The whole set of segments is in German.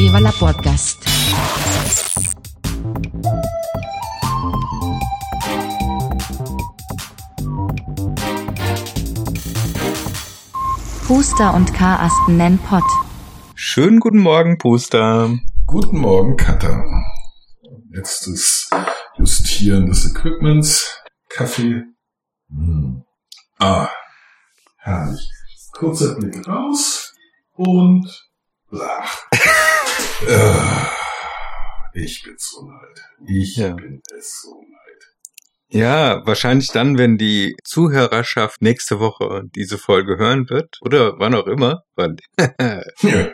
Viva la Podcast. Puster und Karasten nennen Pott. Schönen guten Morgen, Puster. Guten Morgen, Katha. Letztes Justieren des Equipments. Kaffee. Hm. Ah, herrlich. Kurzer Blick raus und blach. Äh, ich bin so leid. Ich Ja. bin es so leid. Ja, wahrscheinlich dann, wenn die Zuhörerschaft nächste Woche diese Folge hören wird, oder wann auch immer, wann,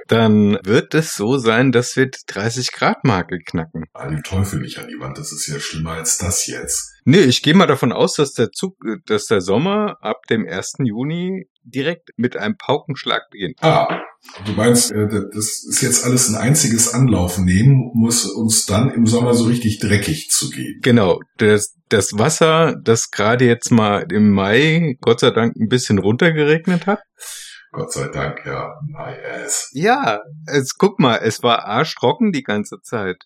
dann wird es so sein, dass wir die 30 Grad Marke knacken. Den Teufel nicht an die Wand, das ist ja schlimmer als das jetzt. Nee, ich gehe mal davon aus, dass der Zug, dass der Sommer ab dem 1. Juni direkt mit einem Paukenschlag beginnt. Ah, du meinst, äh, das ist jetzt alles ein einziges Anlaufen nehmen, muss uns dann im Sommer so richtig dreckig zu gehen. Genau, das, das Wasser, das gerade jetzt mal im Mai Gott sei Dank ein bisschen runtergeregnet hat. Gott sei Dank, ja. My ass. Ja, es, guck mal, es war arschtrocken die ganze Zeit.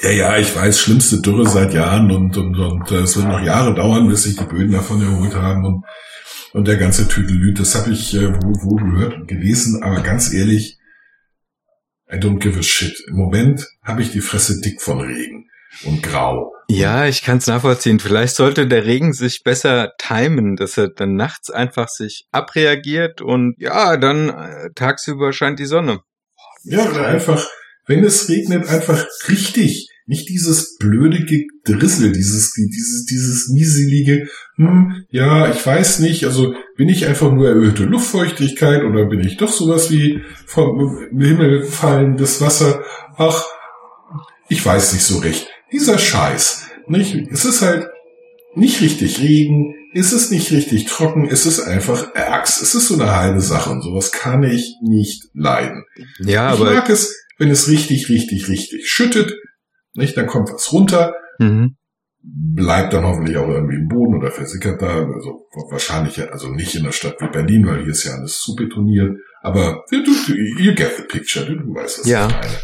Ja, ja, ich weiß, schlimmste Dürre seit Jahren und, und, und äh, es wird noch Jahre dauern, bis sich die Böden davon erholt haben und, und der ganze Tüdelüt. Das habe ich äh, wo, wo gehört und gelesen, aber ganz ehrlich, I don't give a shit. Im Moment habe ich die Fresse dick von Regen und grau. Ja, ich kann es nachvollziehen. Vielleicht sollte der Regen sich besser timen, dass er dann nachts einfach sich abreagiert und ja, dann äh, tagsüber scheint die Sonne. Ja, oder einfach, wenn es regnet, einfach richtig. Nicht dieses blöde Gedrissel, dieses, dieses, dieses nieselige, hm, ja, ich weiß nicht, also bin ich einfach nur erhöhte Luftfeuchtigkeit oder bin ich doch sowas wie vom Himmel fallendes Wasser? Ach, ich weiß nicht so recht. Dieser Scheiß, nicht? Es ist halt nicht richtig Regen, es ist nicht richtig trocken, es ist einfach Ärgs. Es ist so eine halbe Sache und sowas kann ich nicht leiden. Ja, Ich aber mag es, wenn es richtig, richtig, richtig schüttet. Nicht, dann kommt was runter, mhm. bleibt dann hoffentlich auch irgendwie im Boden oder versickert da. Also wahrscheinlich, ja- also nicht in der Stadt wie Berlin, weil hier ist ja alles zu betoniert. Aber du, du, you get the picture, du, du weißt, was Ja. ich meine.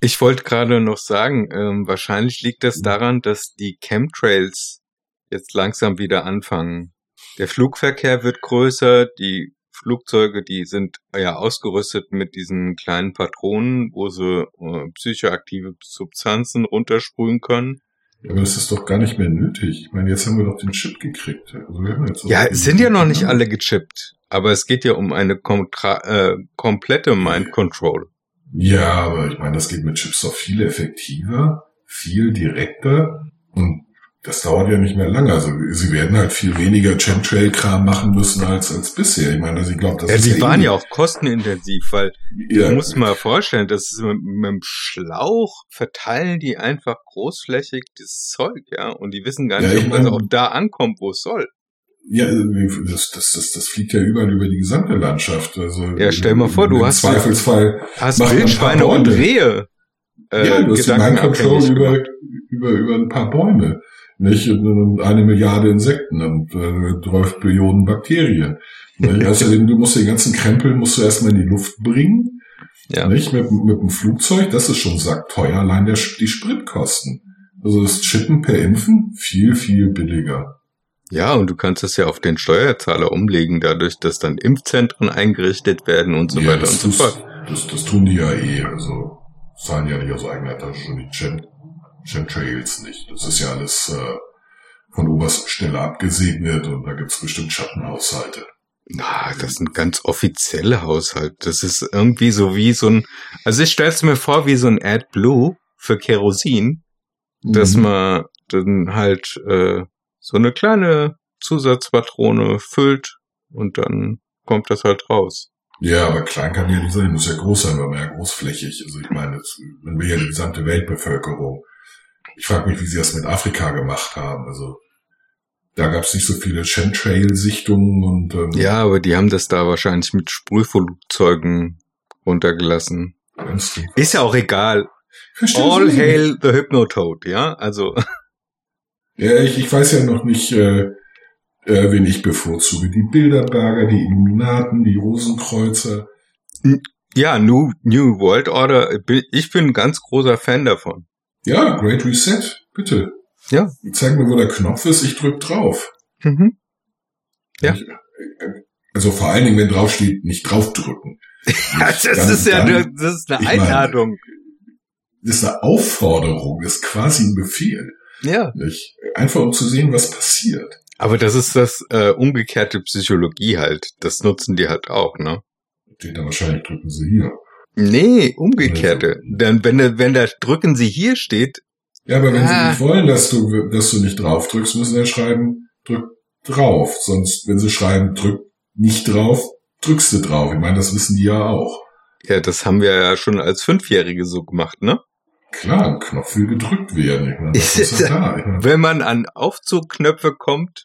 ich wollte gerade noch sagen, ähm, wahrscheinlich liegt das daran, dass die Chemtrails jetzt langsam wieder anfangen. Der Flugverkehr wird größer, die Flugzeuge, die sind ja ausgerüstet mit diesen kleinen Patronen, wo sie äh, psychoaktive Substanzen runtersprühen können. Aber das ist doch gar nicht mehr nötig. Ich meine, jetzt haben wir doch den Chip gekriegt. Also wir haben jetzt Ja, es sind ja noch nicht alle gechippt, aber es geht ja um eine kontra äh, komplette Mind Control. Ja, aber ich meine, das geht mit Chips doch viel effektiver, viel direkter und das dauert ja nicht mehr lange. Also sie werden halt viel weniger Chemtrail-Kram machen müssen als als bisher. Ich meine, also ich glaube, das Ja, ist die waren eh- ja auch kostenintensiv, weil ja, Du musst mal vorstellen, das ist mit, mit dem Schlauch verteilen die einfach großflächig das Zeug, ja, und die wissen gar Ja, nicht, ich ob mein- auch da ankommt, wo es soll. ja, das, das, das, das fliegt ja überall über die gesamte Landschaft. Also Ja, stell mal vor, du hast- Zweifelsfall. Hast Wildschweine und. Rehe. Äh, ja, du hast die Mind Control über, über, über ein paar Bäume. Nicht? Eine Milliarde Insekten und äh, 12 Billionen Bakterien. Nicht? Außerdem, du musst den ganzen Krempel musst du erstmal in die Luft bringen. Ja. Nicht? Mit, mit dem Flugzeug, das ist schon sackteuer, allein der, die Spritkosten. Also das Chippen per Impfen, viel, viel billiger. ja, und du kannst es ja auf den Steuerzahler umlegen, dadurch, dass dann Impfzentren eingerichtet werden und so Ja, weiter und so fort. das, das tun die ja eh. Also zahlen ja nicht aus eigener Tasche schon die Chem, Chemtrails nicht. Das ist ja alles äh, von oberster Stelle abgesegnet und da gibt's bestimmt Schattenhaushalte. Ah, das sind ganz offizielle Haushalte. Das ist irgendwie so wie so ein, also ich stell's mir vor wie so ein AdBlue für Kerosin, dass Mhm. man dann halt äh, so eine kleine Zusatzpatrone füllt und dann kommt das halt raus. Ja, aber klein kann ja nicht sein, muss ja groß sein, weil man ja großflächig. Also ich meine, man will ja die gesamte Weltbevölkerung. Ich frage mich, wie sie das mit Afrika gemacht haben. Also da gab's nicht so viele Chemtrail-Sichtungen und ähm, Ja, aber die haben das da wahrscheinlich mit Sprühflugzeugen runtergelassen. ganz- Ist ja auch egal. Verstehst All du? hail the Hypnotoad, ja? Also, Ja, ich, ich weiß ja noch nicht, äh, äh, wen ich bevorzuge. Die Bilderberger, die Illuminaten, die Rosenkreuzer. Ja, New, New World Order, ich bin ein ganz großer Fan davon. Ja, Great Reset, bitte. Ja. Zeig mir, wo der Knopf ist, ich drück drauf. Mhm. Ja. Ich, also vor allen Dingen, wenn draufsteht, nicht draufdrücken. Ja, das Dann- ist ja dann- eine, das ist eine ich meine- Einladung. Das ist eine Aufforderung, das ist quasi ein Befehl. Ja. Nicht? Einfach um zu sehen, was passiert. Aber das ist das äh, umgekehrte Psychologie halt. Das nutzen die halt auch, ne? Steht da wahrscheinlich, drücken sie hier. Nee, umgekehrte. Dann, wenn, da- wenn da drücken sie hier steht, Ja, aber wenn Ah. sie nicht wollen, dass du, dass du nicht drauf drückst, müssen sie ja schreiben, drück drauf. Sonst, wenn sie schreiben, drück nicht drauf, drückst du drauf. Ich meine, das wissen die ja auch. ja, das haben wir ja schon als Fünfjährige so gemacht, ne? Klar, ein Knopf will gedrückt werden. Ich meine, das ist ja meine, Wenn man an Aufzugknöpfe kommt,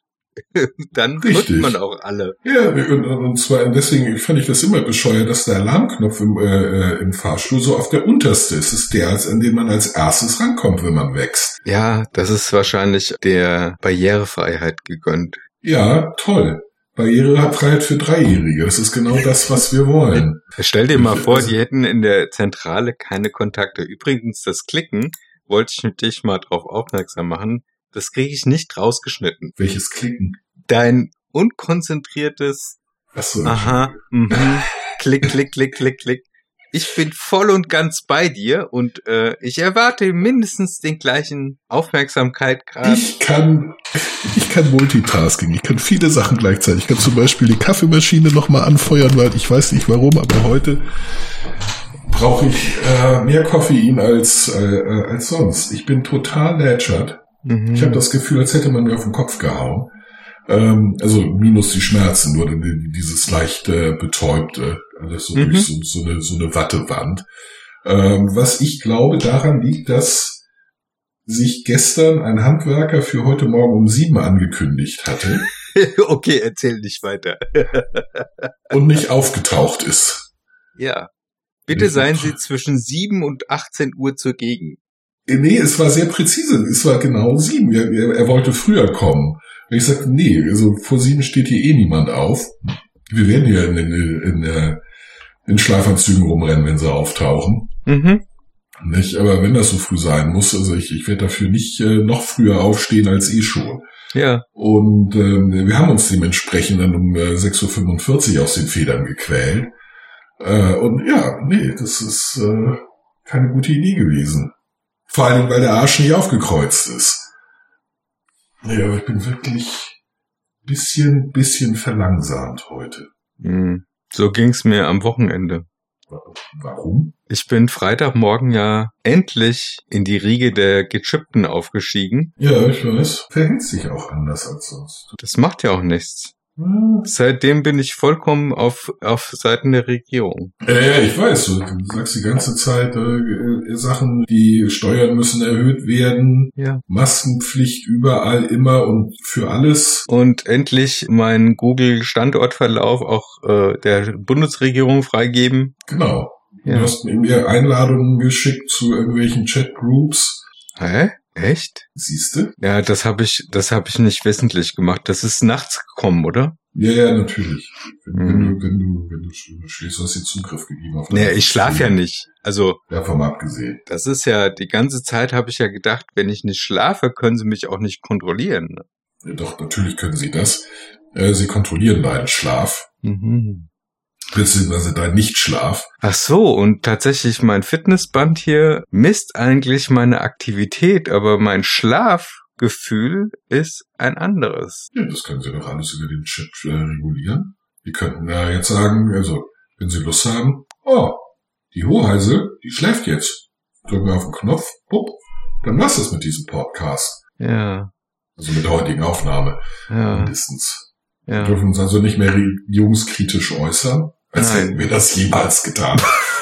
dann Richtig. man auch alle. Ja, und, und zwar deswegen fand ich das immer bescheuert, dass der Alarmknopf im, äh, äh, im Fahrstuhl so auf der unterste ist. Das ist der, an den man als erstes rankommt, wenn man wächst. Ja, das ist wahrscheinlich der Barrierefreiheit gegönnt. Ja, toll. Barrierefreiheit für Dreijährige. Das ist genau das, was wir wollen. Stell dir mal vor, also- die hätten in der Zentrale keine Kontakte. Übrigens, das Klicken wollte ich mit dich mal drauf aufmerksam machen. Das kriege ich nicht rausgeschnitten. Welches Klicken? Dein unkonzentriertes Was so Aha, mhm, klick, klick, klick, klick, klick. Ich bin voll und ganz bei dir und äh, ich erwarte mindestens den gleichen Aufmerksamkeitsgrad. Ich kann, ich kann Multitasking. Ich kann viele Sachen gleichzeitig. Ich kann zum Beispiel die Kaffeemaschine nochmal anfeuern, weil ich weiß nicht warum, aber heute brauche ich äh, mehr Koffein als, äh, äh, als sonst. Ich bin total lätschert. Mhm. Ich habe das Gefühl, als hätte man mir auf den Kopf gehauen. Ähm, also minus die Schmerzen, nur die- dieses leicht äh, betäubte, alles so Mhm. durch so, so, eine, so eine Wattewand. Ähm, was ich glaube, daran liegt, dass sich gestern ein Handwerker für heute Morgen um sieben angekündigt hatte okay, erzähl nicht weiter. und nicht aufgetaucht ist. Ja. Bitte seien Sie zwischen 7 und 18 Uhr zugegen. Äh, Nee, es war sehr präzise. Es war genau sieben. Er, er, er wollte früher kommen. Und ich sagte, nee, also vor sieben steht hier eh niemand auf. Wir werden hier in, in, in, äh, in Schlafanzügen rumrennen, wenn sie auftauchen. Mhm. Nicht? Aber wenn das so früh sein muss, also ich, ich werde dafür nicht äh, noch früher aufstehen als eh schon. Ja. Und ähm, wir haben uns dementsprechend dann um äh, 6.45 Uhr aus den Federn gequält. Äh, und ja, nee, das ist äh, keine gute Idee gewesen. Vor allen Dingen, weil der Arsch nicht aufgekreuzt ist. Ja, aber ich bin wirklich bisschen, bisschen verlangsamt heute. Mhm. So ging's mir am Wochenende. Warum? Ich bin Freitagmorgen ja endlich in die Riege der Gechippten aufgestiegen. Ja, ich weiß. Verhält sich auch anders als sonst. Das macht ja auch nichts. Seitdem bin ich vollkommen auf, auf Seiten der Regierung. Ja, ja, ich weiß. Du, du sagst die ganze Zeit äh, Sachen, die Steuern müssen erhöht werden, Ja. Maskenpflicht überall immer und für alles. Und endlich meinen Google-Standortverlauf auch äh, der Bundesregierung freigeben. Genau. Du Ja. hast mir Einladungen geschickt zu irgendwelchen Chatgroups. Hä? Echt? Siehst du? Ja, das habe ich, das habe ich nicht wissentlich gemacht. Das ist nachts gekommen, oder? Ja, ja, natürlich. Wenn, wenn Mhm. du, wenn du, wenn du sch- schläfst, du hast dir Zugriff gegeben auf Nee, ich schlafe ja nicht. Also Davon mal abgesehen. das ist ja die ganze Zeit habe ich ja gedacht, wenn ich nicht schlafe, können sie mich auch nicht kontrollieren. Ja, Doch, natürlich können sie das. Äh, sie kontrollieren deinen Schlaf, Mhm. Beziehungsweise deinen Nichtschlaf. Ach so, und tatsächlich mein Fitnessband hier misst eigentlich meine Aktivität, aber mein Schlafgefühl ist ein anderes. Ja, das können Sie doch alles über den Chat äh, regulieren. Die könnten ja jetzt sagen, also, wenn Sie Lust haben, oh, die Hoheise, die schläft jetzt. Drücken wir auf den Knopf, bupp, dann lass es mit diesem Podcast. Ja, Also mit der heutigen Aufnahme ja, mindestens. Wir ja. dürfen uns also nicht mehr regierungskritisch äußern, als Nein. hätten wir das jemals getan.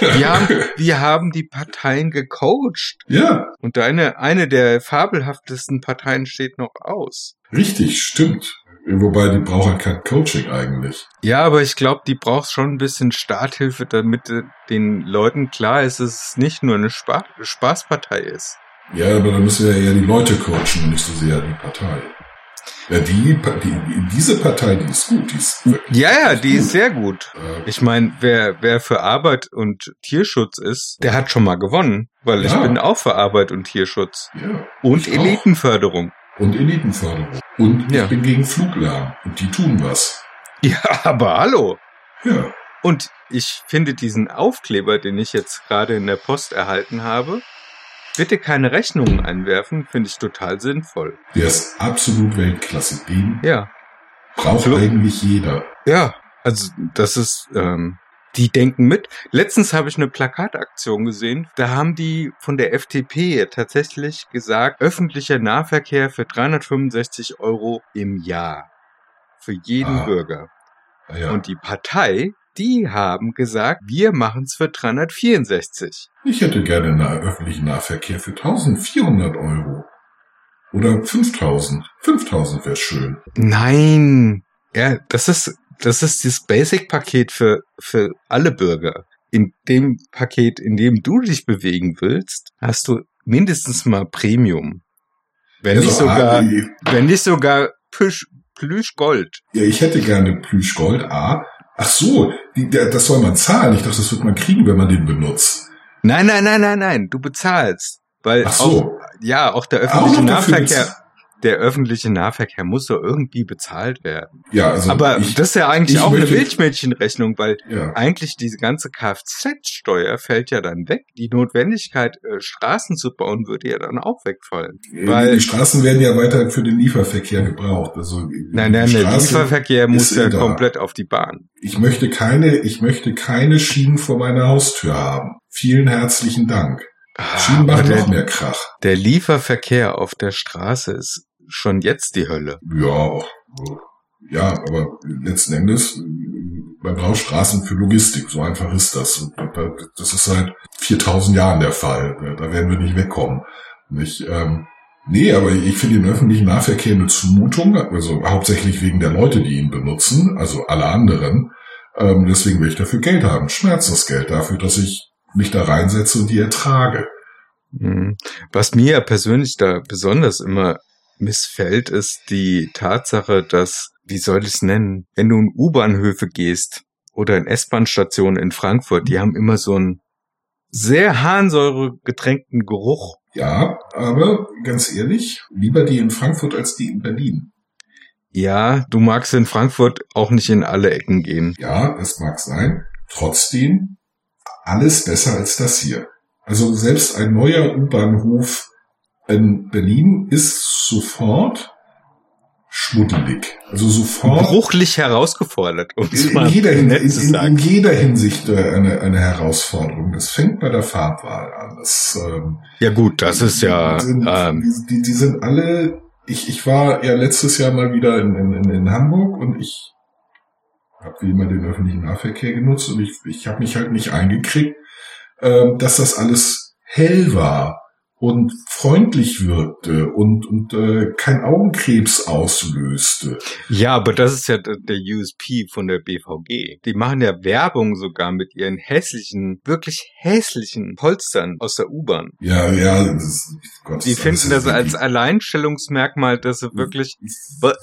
Wir haben, wir haben die Parteien gecoacht ja, und deine, eine der fabelhaftesten Parteien steht noch aus. richtig, stimmt. Wobei, die brauchen halt kein Coaching eigentlich. Ja, aber ich glaube, die braucht schon ein bisschen Starthilfe, damit äh, den Leuten klar ist, dass es nicht nur eine Spa Spaßpartei ist. Ja, aber dann müssen wir ja eher die Leute coachen und nicht so sehr die Partei. Ja, die, die, diese Partei, die ist gut. Die ist ja, ja, die gut. ist sehr gut. Äh, Ich meine, wer, wer für Arbeit und Tierschutz ist, der hat schon mal gewonnen, weil ich Ja. bin auch für Arbeit und Tierschutz. ja. Und Ich auch. Elitenförderung. Und Elitenförderung. Und Ja. ich bin gegen Fluglärm. Und die tun was. Ja, aber hallo. Ja. Und ich finde diesen Aufkleber, den ich jetzt gerade in der Post erhalten habe, bitte keine Rechnungen einwerfen, finde ich total sinnvoll. Der ist absolut Weltklasse. Den Ja. braucht So. eigentlich jeder. Ja, also das ist, ähm, die denken mit. Letztens habe ich eine Plakataktion gesehen. Da haben die von der FDP tatsächlich gesagt, öffentlicher Nahverkehr für 365 Euro im Jahr. Für jeden Ah. Bürger. Naja. Und die Partei, die haben gesagt, wir machen es für 364. Ich hätte gerne einen öffentlichen Nahverkehr für 1400 Euro. Oder 5000. 5000 wäre schön. Nein, ja, das ist, das ist das Basic-Paket für, für alle Bürger. In dem Paket, in dem du dich bewegen willst, hast du mindestens mal Premium. Wenn nicht Also, sogar, ah, wenn nicht sogar Plüsch, Plüschgold. Ja, ich hätte gerne Plüschgold. A. Ach so, die, der, das soll man zahlen. Ich dachte, das wird man kriegen, wenn man den benutzt. Nein, nein, nein, nein, nein, du bezahlst. Weil Ach auch, so. ja, auch der Auch öffentliche dafür Nahverkehr, der öffentliche Nahverkehr muss doch irgendwie bezahlt werden. Ja, also Aber ich, das ist ja eigentlich ich auch möchte- eine Milchmädchenrechnung, weil ja. eigentlich diese ganze Kfz-Steuer fällt ja dann weg. Die Notwendigkeit, äh, Straßen zu bauen, würde ja dann auch wegfallen. Weil, die Straßen werden ja weiter für den Lieferverkehr gebraucht. Also nein, nein, die der Lieferverkehr muss ja da. komplett auf die Bahn. Ich möchte keine, ich möchte keine Schienen vor meiner Haustür haben. Vielen herzlichen Dank. Schienen Ah, Aber machen der, noch mehr Krach. der Lieferverkehr auf der Straße ist schon jetzt die Hölle. Ja, ja, aber letzten Endes, man braucht Straßen für Logistik. So einfach ist das. Das ist seit 4000 Jahren der Fall. Da werden wir nicht wegkommen. Nicht, ähm, nee, aber ich finde den öffentlichen Nahverkehr eine Zumutung, also hauptsächlich wegen der Leute, die ihn benutzen, also alle anderen. Ähm, deswegen will ich dafür Geld haben. Schmerzensgeld dafür, dass ich mich da reinsetze und die ertrage. Mhm. Was mir ja persönlich da besonders immer missfällt, ist die Tatsache, dass, wie soll ich es nennen, wenn du in U-Bahnhöfe gehst oder in S-Bahn-Stationen in Frankfurt, die haben immer so einen sehr harnsäuregetränkten Geruch. Ja, aber ganz ehrlich, lieber die in Frankfurt als die in Berlin. Ja, du magst in Frankfurt auch nicht in alle Ecken gehen. Ja, das mag sein. Trotzdem alles besser als das hier. Also selbst ein neuer U-Bahnhof in Berlin ist sofort schmuddelig. Also sofort Bruchlich herausgefordert, um in, jeder, in, in, in jeder Hinsicht äh, eine, eine Herausforderung. Das fängt bei der Farbwahl an. Das, ähm, Ja gut, das ist ja, die sind, ähm, die, die, sind alle. Ich, ich war ja letztes Jahr mal wieder in, in, in- in Hamburg und ich habe wie immer den öffentlichen Nahverkehr genutzt und ich, ich habe mich halt nicht eingekriegt, ähm, dass das alles hell war und freundlich wirkte und, und äh, kein Augenkrebs auslöste. ja, aber das ist ja der USP von der BVG. Die machen ja Werbung sogar mit ihren hässlichen, wirklich hässlichen Polstern aus der U-Bahn. Ja, ja, das ist, Gott, Die das finden ist das wirklich- als Alleinstellungsmerkmal, dass sie wirklich,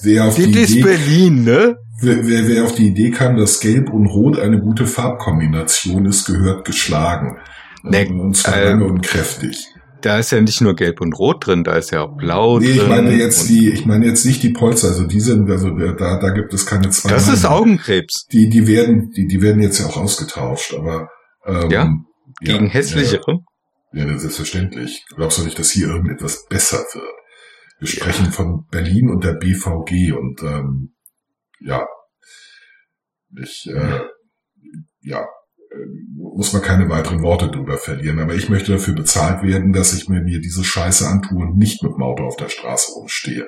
Wer auf das die ist Idee Berlin, ne? Wer, wer, wer auf die Idee kam, dass Gelb und Rot eine gute Farbkombination ist, gehört geschlagen. Nee, und zwar äh, lange und kräftig. Da ist ja nicht nur Gelb und Rot drin, da ist ja auch Blau Nee, drin. ich meine jetzt die, ich meine jetzt nicht die Polster, also die sind, also da, da gibt es keine zwei. Das ist. Augenkrebs. Die, die werden, die, die werden jetzt ja auch ausgetauscht, aber ähm, Ja? Gegen ja, hässlichere. Ja, ja, selbstverständlich. Glaubst du nicht, dass hier irgendetwas besser wird? Wir sprechen von Berlin und der BVG und ähm, ja, ich äh, ja muss man keine weiteren Worte drüber verlieren. Aber ich möchte dafür bezahlt werden, dass ich mir, mir diese Scheiße antue und nicht mit dem Auto auf der Straße rumstehe.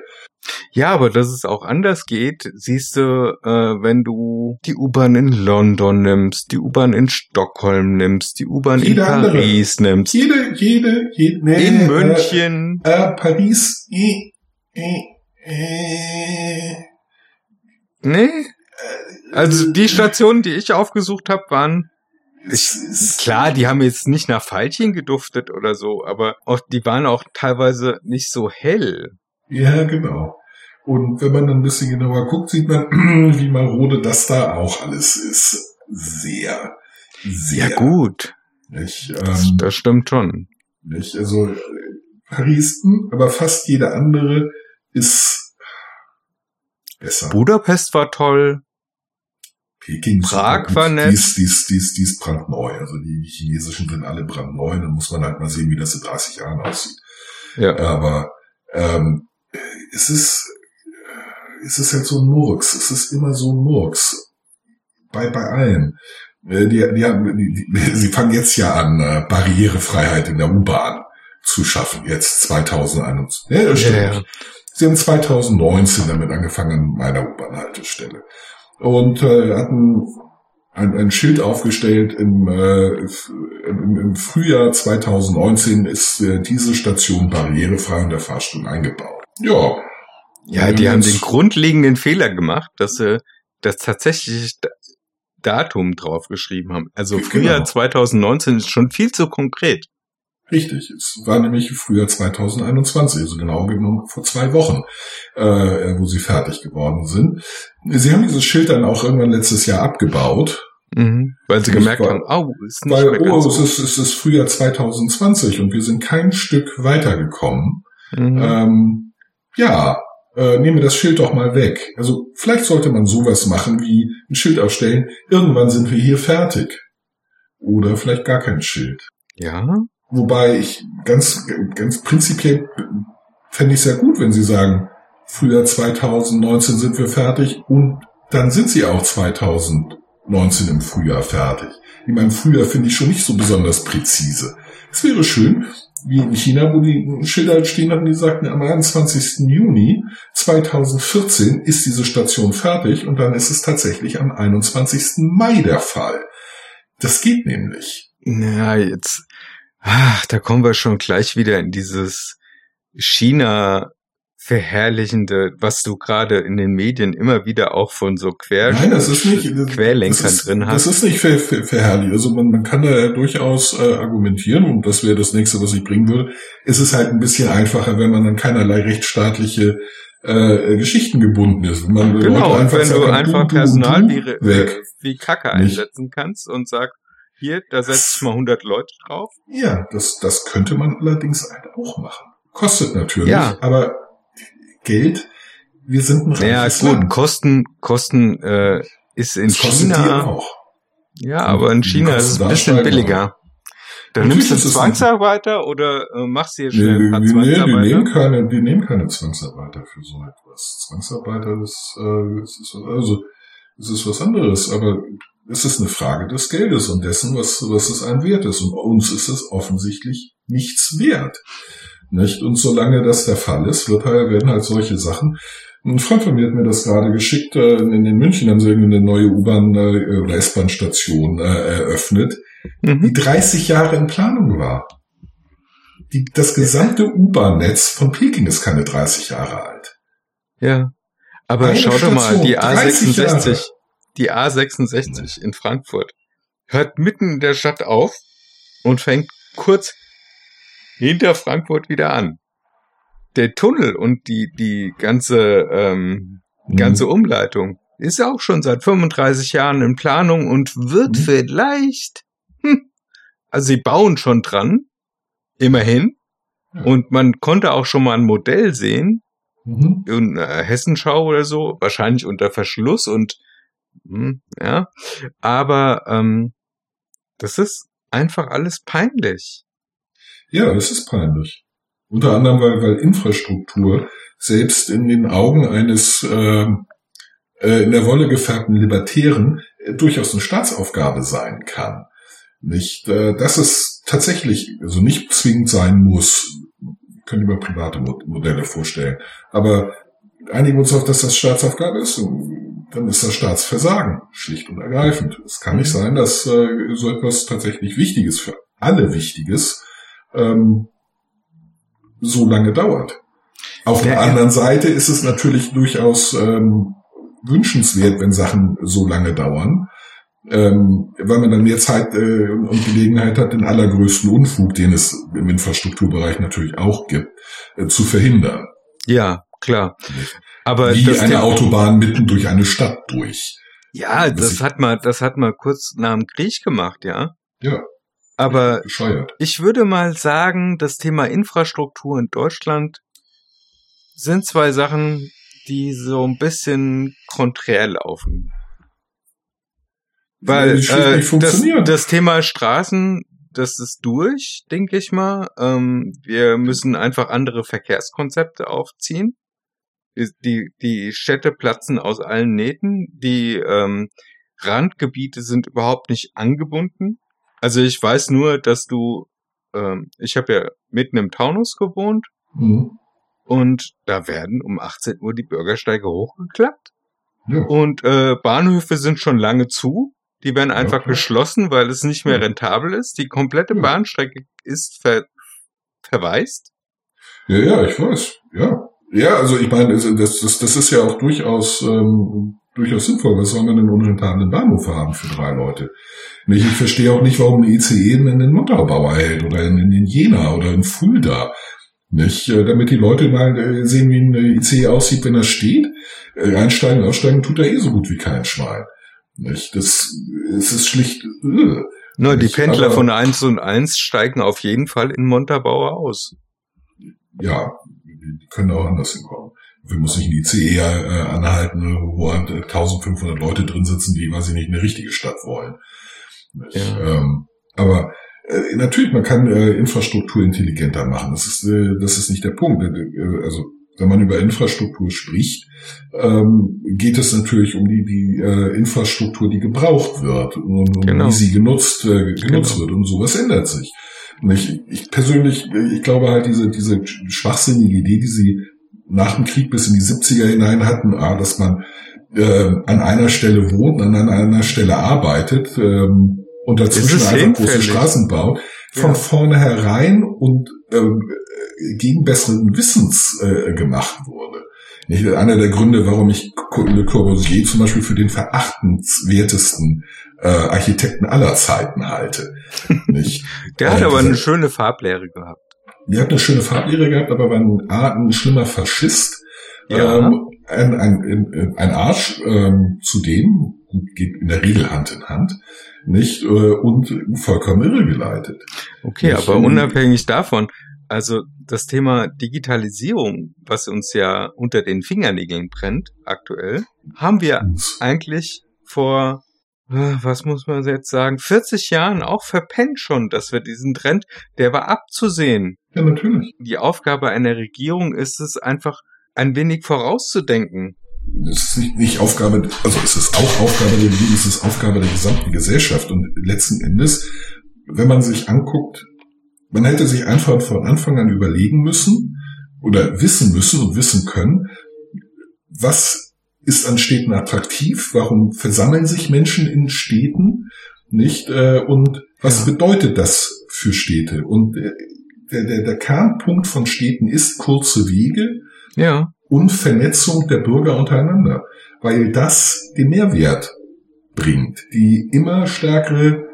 Ja, aber dass es auch anders geht, siehst du, äh, wenn du die U-Bahn in London nimmst, die U-Bahn in Stockholm nimmst, die U-Bahn in Jede andere. Paris nimmst, Jede, jede, jede nee, in äh, München. Äh, Paris, äh, äh, äh, Nee? Also die Stationen, die ich aufgesucht habe, waren ist- klar, die haben jetzt nicht nach Veilchen geduftet oder so, aber auch, die waren auch teilweise nicht so hell. Ja, genau. Und wenn man dann ein bisschen genauer guckt, sieht man, wie marode das da auch alles ist. Sehr, sehr. Ja, gut. Nicht? Das, Ähm, das stimmt schon. nicht? Also Paris, aber fast jede andere ist besser. Budapest war toll. Peking Prag war nett. Die ist, die, ist, die, ist, die ist brandneu. Also die chinesischen sind alle brandneu. Dann muss man halt mal sehen, wie das in 30 Jahren aussieht. Ja. Aber ähm, es ist es ist halt so ein Murks. Es ist immer so ein Murks. Bei, bei allen. Äh, Die, die, haben, die, die, sie fangen jetzt ja an, äh, Barrierefreiheit in der U-Bahn zu schaffen. Jetzt 2021. Ja, das stimmt. Ja, ja. Sie haben 2019 damit angefangen an meiner U-Bahn-Haltestelle. Und äh, hatten ein, ein Schild aufgestellt im, äh, im, im Frühjahr 2019 ist äh, diese Station barrierefrei und der Fahrstuhl eingebaut. Ja. Ja, die haben den grundlegenden Fehler gemacht, dass sie das tatsächliche Da- Datum draufgeschrieben haben. Also Genau. Frühjahr 2019 ist schon viel zu konkret. Richtig, es war nämlich Frühjahr 2021, also genau genommen vor zwei Wochen, äh, wo sie fertig geworden sind. Sie haben dieses Schild dann auch irgendwann letztes Jahr abgebaut, Mhm. Weil sie gemerkt war- haben, oh, ist nicht weil, mehr oh, es ist, es ist Frühjahr 2020 und wir sind kein Stück weitergekommen. Mhm. Ähm, ja, äh, nehme das Schild doch mal weg. Also vielleicht sollte man sowas machen wie ein Schild aufstellen, irgendwann sind wir hier fertig. Oder vielleicht gar kein Schild. ja, Wobei ich ganz, ganz prinzipiell fände ich sehr gut, wenn Sie sagen, Frühjahr 2019 sind wir fertig und dann sind Sie auch 2019 im Frühjahr fertig. Ich meine, Frühjahr finde ich schon nicht so besonders präzise. Es wäre schön, wie in China, wo die Schilder stehen hatten, die sagten, am 21. Juni 2014 ist diese Station fertig und dann ist es tatsächlich am 21. Mai der Fall. Das geht nämlich. na jetzt, ach, da kommen wir schon gleich wieder in dieses China verherrlichende, was du gerade in den Medien immer wieder auch von so Quer Nein, das ist nicht das- Querlenkern das ist, drin Das hast. ist nicht ver, ver, verherrlich. Also man, man kann da ja durchaus äh, argumentieren und das wäre das nächste, was ich bringen würde. Es ist halt ein bisschen einfacher, wenn man dann keinerlei rechtsstaatliche äh, Geschichten gebunden ist. Man Genau, Leute und wenn du einfach Personal wie, weg. wie Kacke Nicht. einsetzen kannst und sag, hier, da setz ich mal 100 Leute drauf. Ja, das, das könnte man allerdings halt auch machen. Kostet natürlich, Ja. aber Geld, wir sind ein Naja, reiches gut, Land. Kosten, Kosten äh, ist in Das China. auch. Ja, aber in China ist es ein bisschen steigen billiger. Da Natürlich nimmst du ist Zwangsarbeiter oder äh, machst dir Nee, schnell ein paar wir, nee, wir Zwangsarbeiter? nehmen keine, wir nehmen keine Zwangsarbeiter für so etwas. Zwangsarbeiter ist, äh, es ist also es ist was anderes, aber es ist eine Frage des Geldes und dessen, was was es ein Wert ist. Und bei uns ist es offensichtlich nichts wert, nicht? Und solange das der Fall ist, wird halt, werden halt solche Sachen. Ein Freund von mir hat mir das gerade geschickt. Äh, in, in München haben sie irgendeine neue U-Bahn äh, oder S-Bahn-Station äh, eröffnet die Mhm. 30 Jahre in Planung war. Die, das gesamte U-Bahn-Netz von Peking ist keine 30 Jahre alt. Ja. Aber Eine schau doch mal, Station, die 30 Jahre. A66, die A66 in Frankfurt hört mitten in der Stadt auf und fängt kurz hinter Frankfurt wieder an. Der Tunnel und die, die ganze, ähm, ganze Umleitung ist auch schon seit 35 Jahren in Planung und wird Mhm. vielleicht, hm, also sie bauen schon dran, immerhin. Und man konnte auch schon mal ein Modell sehen, Mhm. in äh, Hessenschau oder so, wahrscheinlich unter Verschluss und hm, ja, aber ähm, das ist einfach alles peinlich. Ja, das ist peinlich. Unter anderem, weil, weil Infrastruktur selbst in den Augen eines ähm, äh, in der Wolle gefärbten Libertären äh, durchaus eine Staatsaufgabe sein kann. Nicht, äh, dass es tatsächlich, also nicht zwingend sein muss, Wir können über private Mo- Modelle vorstellen, aber einigen uns auf, dass das Staatsaufgabe ist, dann ist das Staatsversagen, schlicht und ergreifend. Es kann nicht sein, dass äh, so etwas tatsächlich Wichtiges für alle Wichtiges ähm, so lange dauert. Auf der anderen Seite ist es natürlich durchaus ähm, wünschenswert, wenn Sachen so lange dauern, ähm, weil man dann mehr Zeit äh, und Gelegenheit hat, den allergrößten Unfug, den es im Infrastrukturbereich natürlich auch gibt, äh, zu verhindern. Ja, klar. Aber wie das eine Autobahn mitten durch eine Stadt durch. Ja, Das hat man, das hat man kurz nach dem Krieg gemacht, ja. Ja, Aber bescheuert. ich würde mal sagen, das Thema Infrastruktur in Deutschland sind zwei Sachen, die so ein bisschen konträr laufen. Weil äh, das, das Thema Straßen, das ist durch, denke ich mal. Ähm, wir müssen einfach andere Verkehrskonzepte aufziehen. Die, die, Städte platzen aus allen Nähten. Die ähm, Randgebiete sind überhaupt nicht angebunden. Also ich weiß nur, dass du, ähm, ich habe ja mitten im Taunus gewohnt Mhm. und da werden um 18 Uhr die Bürgersteige hochgeklappt. Ja. Und äh, Bahnhöfe sind schon lange zu. Die werden einfach klar. geschlossen, weil es nicht mehr Ja. rentabel ist. Die komplette Ja. Bahnstrecke ist ver verwaist. ja, ja, ich weiß. Ja. Ja, also ich meine, das, das, das ist ja auch durchaus, ähm, durchaus sinnvoll. Was soll man denn unrentablen Bahnhof haben für drei Leute? Ich verstehe auch nicht, warum ein ICE in den Montabaur hält oder in, in Jena oder in Fulda. Nicht, äh, damit die Leute mal äh, sehen, wie ein ICE aussieht, wenn er steht. Äh, Einsteigen, aussteigen tut er eh so gut wie kein Schwein. Nicht, das, es ist schlicht, äh, Nur die Pendler aber- von der 1 und 1 steigen auf jeden Fall in Montabaur aus. ja, können auch anders hinkommen. Wir müssen nicht ein ICE äh, anhalten, ne, wo halt, äh, 1500 Leute drin sitzen, die, weiß ich nicht, eine richtige Stadt wollen. Ja. Ähm, aber äh, natürlich, man kann äh, Infrastruktur intelligenter machen. Das ist, äh, das ist nicht der Punkt. Äh, Also wenn man über Infrastruktur spricht, ähm, geht es natürlich um die, die äh, Infrastruktur, die gebraucht wird und um Genau. wie sie genutzt, äh, genutzt Genau. wird. Und sowas ändert sich. Ich, ich persönlich, ich glaube halt diese, diese schwachsinnige Idee, die sie nach dem Krieg bis in die 70er hinein hatten, ah, dass man äh, an einer Stelle wohnt, an einer Stelle arbeitet ähm, und dazwischen einfach große. Straßen baut, von Ja. vornherein und ähm, äh, gegen besseren Wissens äh, gemacht wurde. Nicht? Einer der Gründe, warum ich Le Corbusier zum Beispiel für den verachtenswertesten äh, Architekten aller Zeiten halte. Nicht? Der hat Äh, aber eine schöne Farblehre gehabt. Der hat eine schöne Farblehre gehabt, aber war ein, ein schlimmer Faschist. Ja. Ähm, ein, ein, ein, Arsch ähm, zudem, geht in der Regel Hand in Hand, nicht? Äh, und vollkommen irregeleitet. Okay, Ich aber unabhängig davon, also das Thema Digitalisierung, was uns ja unter den Fingernägeln brennt aktuell, haben wir eigentlich vor, äh, was muss man jetzt sagen, 40 Jahren auch verpennt schon, dass wir diesen Trend, der war abzusehen. Ja, natürlich. Die Aufgabe einer Regierung ist es einfach ein wenig vorauszudenken. Es ist nicht, nicht Aufgabe, also es ist auch Aufgabe der Regierung, es ist Aufgabe der gesamten Gesellschaft. Und letzten Endes, wenn man sich anguckt, man hätte sich einfach von Anfang an überlegen müssen oder wissen müssen und wissen können, was ist an Städten attraktiv, warum versammeln sich Menschen in Städten nicht äh, und was Ja. bedeutet das für Städte? Und äh, der, der, der Kernpunkt von Städten ist kurze Wege, Ja, und Vernetzung der Bürger untereinander, weil das den Mehrwert bringt, die immer stärkere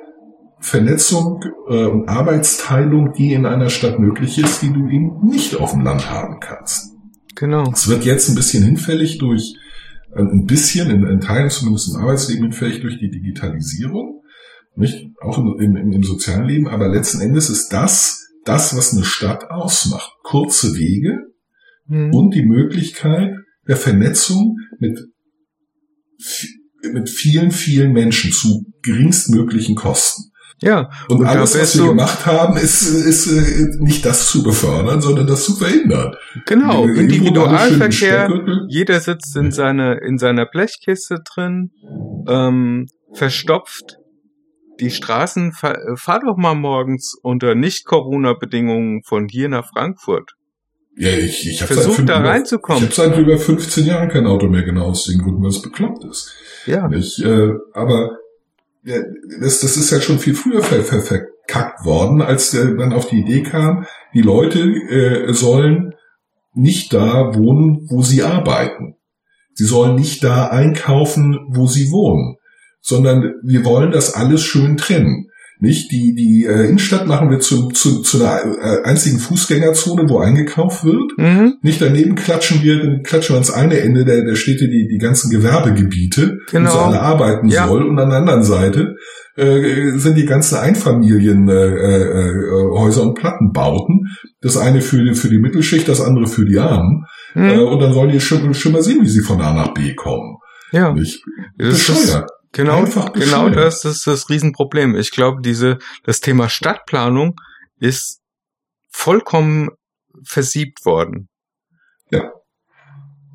Vernetzung äh, und Arbeitsteilung, die in einer Stadt möglich ist, die du eben nicht auf dem Land haben kannst. genau. Es wird jetzt ein bisschen hinfällig durch, äh, ein bisschen, in, in Teilen zumindest im Arbeitsleben hinfällig durch die Digitalisierung, nicht? Auch im, im, im sozialen Leben, aber letzten Endes ist das, das, was eine Stadt ausmacht. Kurze Wege, Hm. und die Möglichkeit der Vernetzung mit, mit vielen, vielen Menschen zu geringstmöglichen Kosten. Ja, Und, Und alles, was wir gemacht haben, ist, ist äh, nicht das zu befördern, sondern das zu verhindern. genau. Individualverkehr, jeder sitzt in seiner, in seiner Blechkiste drin, ähm, verstopft. Die Straßen, fahr, äh, fahr doch mal morgens unter Nicht-Corona-Bedingungen von hier nach Frankfurt. Ja, ich, ich habe Versuch seit, da reinzukommen. Ich habe seit über 15 Jahren kein Auto mehr, genau aus den Gründen, weil es bekloppt ist. Ja, Nicht? Äh, aber das, das ist ja schon viel früher ver, ver, verkackt worden, als man auf die Idee kam, die Leute äh, sollen nicht da wohnen, wo sie arbeiten. Sie sollen nicht da einkaufen, wo sie wohnen, sondern wir wollen das alles schön trennen. Nicht die die äh, Innenstadt machen wir zu, zu, zu einer äh, einzigen Fußgängerzone, wo eingekauft wird. Mhm. Nicht daneben klatschen wir, dann klatschen wir ans eine Ende der, der Städte die, die ganzen Gewerbegebiete, Genau. wo sie alle arbeiten Ja. soll. Und an der anderen Seite äh, sind die ganzen Einfamilienhäuser äh, äh, Häuser und Plattenbauten. Das eine für die, für die Mittelschicht, das andere für die Armen. Äh, Mhm. und dann sollen die schon, schon mal sehen, wie sie von A nach B kommen. Ja, Nicht? das ist, Bescheuert. Genau, Einfach genau das ist das Riesenproblem. Ich glaube, diese, das Thema Stadtplanung ist vollkommen versiebt worden.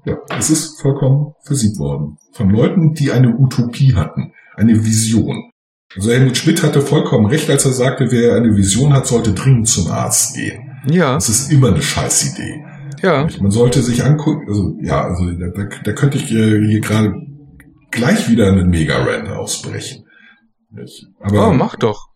Ja, es ist vollkommen versiebt worden. Von Leuten, die eine Utopie hatten, eine Vision. Also Helmut Schmidt hatte vollkommen recht, als er sagte, wer eine Vision hat, sollte dringend zum Arzt gehen. Ja, Das ist immer eine Scheißidee. ja, Man sollte sich angucken, also ja, also da, da, könnte ich äh, hier gerade gleich wieder einen Mega-Rant ausbrechen. Aber oh, mach doch.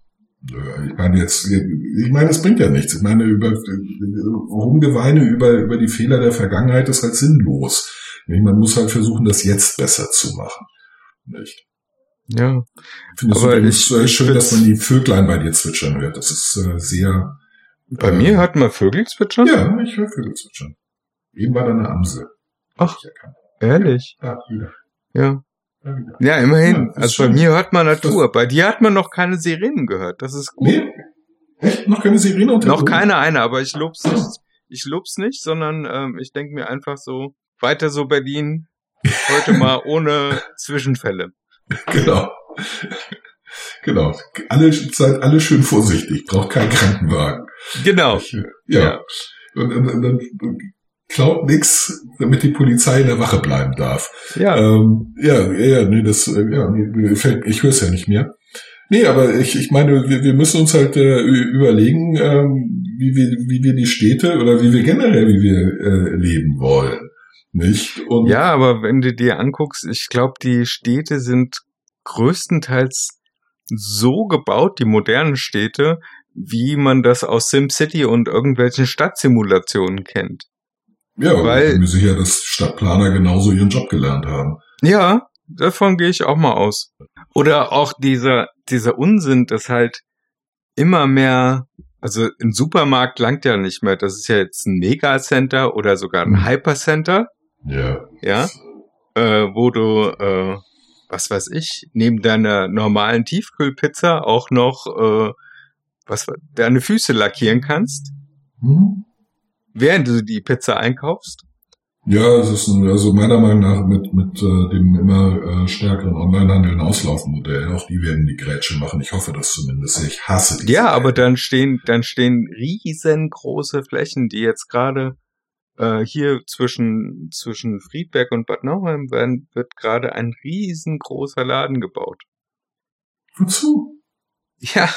Ich meine jetzt, ich meine, es bringt ja nichts. Ich meine, über Rumgeweine über über die Fehler der Vergangenheit ist halt sinnlos. Man muss halt versuchen, das jetzt besser zu machen. Nicht? Ja, Ich finde es Aber übrigens ich- ich schön, dass man die Vöglein bei dir zwitschern hört. Das ist äh, sehr. bei äh, mir hört man Vögel zwitschern. Ja, ich höre Vögel zwitschern. Eben war da eine Amsel. Ach. Ehrlich. Wieder. Ja. Ja, immerhin. Ja, also bei mir hört man Natur. Bei dir hat man noch keine Sirenen gehört. Das ist gut. Nee? Echt? Noch keine Sirene unter Noch keine eine, aber ich lob's nicht. Ich lob's nicht, sondern ähm, ich denke mir einfach so, weiter so Berlin, heute mal ohne Zwischenfälle. Genau. Genau. Alle, seid alle schön vorsichtig. Braucht keinen Krankenwagen. Genau. Ja. Ja. Und, und, und dann klaut nix, damit die Polizei in der Wache bleiben darf. Ja. Ähm, ja, ja, nee, das, äh, ja, mir- mir fällt, ich höre es ja nicht mehr. Nee, aber ich, ich meine, wir, wir müssen uns halt äh, überlegen, ähm, wie wir, wie wir die Städte oder wie wir generell, wie wir äh, leben wollen. Nicht? Und Ja, aber wenn du dir anguckst, ich glaube, die Städte sind größtenteils so gebaut, die modernen Städte, wie man das aus SimCity und irgendwelchen Stadtsimulationen kennt. Ja, weil- ich bin mir sicher, dass Stadtplaner genauso ihren Job gelernt haben. Ja, davon gehe ich auch mal aus. Oder auch dieser, dieser Unsinn, dass halt immer mehr, also ein Supermarkt langt ja nicht mehr. Das ist ja jetzt ein Megacenter oder sogar ein Hm. Hypercenter, Ja. ja, äh, wo du, äh, was weiß ich, neben deiner normalen Tiefkühlpizza auch noch, äh, was, deine Füße lackieren kannst, Hm? Während du die Pizza einkaufst. Ja, es ist ein, also meiner Meinung nach mit, mit äh, dem immer äh, stärkeren Onlinehandel ein Auslaufmodell. Auch die werden die Grätsche machen. Ich hoffe das zumindest. Ich hasse die. Ja, aber dann stehen, dann stehen riesengroße Flächen, die jetzt gerade äh, hier zwischen, zwischen Friedberg und Bad Nauheim werden, wird gerade ein riesengroßer Laden gebaut. Wozu? Ja.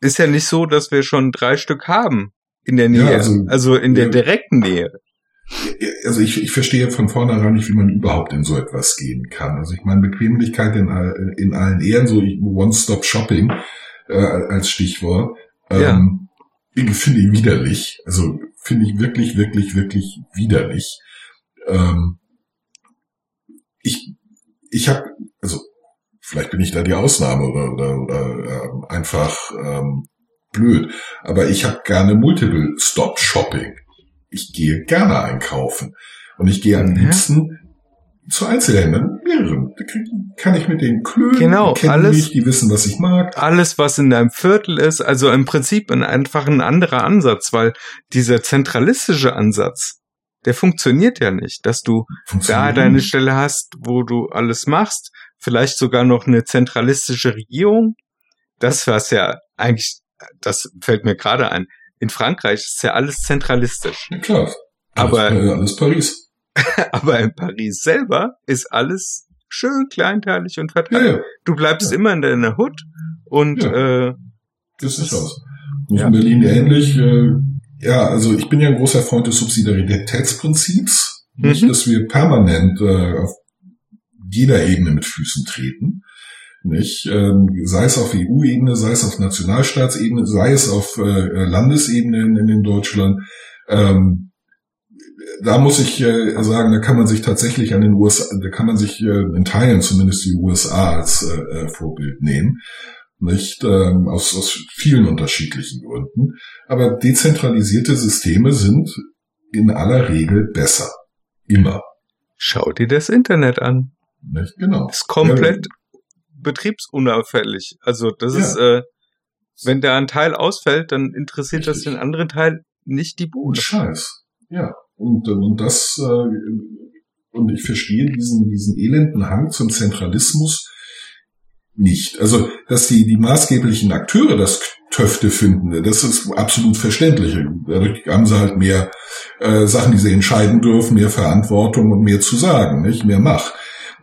Ist ja nicht so, dass wir schon drei Stück haben in der Ja, Nähe. also- also, in der ja. direkten Nähe. Also ich, ich verstehe von vornherein nicht, wie man überhaupt in so etwas gehen kann. Also ich meine, Bequemlichkeit in, all- in allen Ehren, so One-Stop-Shopping äh, als Stichwort, ähm, finde ich widerlich. Also finde ich wirklich, wirklich, wirklich widerlich. Ähm, ich ich habe, also vielleicht bin ich da die Ausnahme oder, oder, oder ähm, einfach ähm, blöd, aber ich habe gerne Multiple-Stop-Shopping. Ich gehe gerne einkaufen und ich gehe am Ja. liebsten zu Einzelhändlern, mehreren. Da kann ich mit denen klönen, Genau, die kennen alles- mich, die wissen, was ich mag. Alles, was in deinem Viertel ist, also im Prinzip ein, einfach ein anderer Ansatz, weil dieser zentralistische Ansatz, der funktioniert ja nicht, dass du da deine. Stelle hast, wo du alles machst, vielleicht sogar noch eine zentralistische Regierung. Das was ja eigentlich, das fällt mir gerade ein. In Frankreich ist ja alles zentralistisch. Ja, klar. Aber- alles, alles Paris. Aber in Paris selber ist alles schön kleinteilig und Ja, verteilt. ja, Du bleibst Ja. immer in deiner Hut und Ja. äh, das ist Das-. Und ja. in Berlin ähnlich. Äh, ja, also ich bin ja ein großer Freund des Subsidiaritätsprinzips. Nicht, Mhm. dass wir permanent äh, auf jeder Ebene mit Füßen treten. Nicht? Ähm, sei es auf EU-Ebene, sei es auf Nationalstaatsebene, sei es auf äh, Landesebene in, in Deutschland. Ähm, da muss ich äh, sagen, da kann man sich tatsächlich an den USA, da kann man sich äh, in Teilen zumindest die USA als äh, äh, Vorbild nehmen. nicht ähm, aus, aus vielen unterschiedlichen Gründen. Aber dezentralisierte Systeme sind in aller Regel besser. Immer. Schau dir das Internet an. Nicht? Genau. Ist komplett betriebsunauffällig. Also das Ja. ist, äh, wenn da ein Teil ausfällt, dann interessiert das Richtig. den anderen Teil nicht die Bude. Scheiß. Ja. Und, und das, äh, und ich verstehe diesen, diesen elenden Hang zum Zentralismus nicht. Also, dass die, die maßgeblichen Akteure das Töfte finden, das ist absolut verständlich. Dadurch haben sie halt mehr äh, Sachen, die sie entscheiden dürfen, mehr Verantwortung und mehr zu sagen, nicht? Mehr Macht.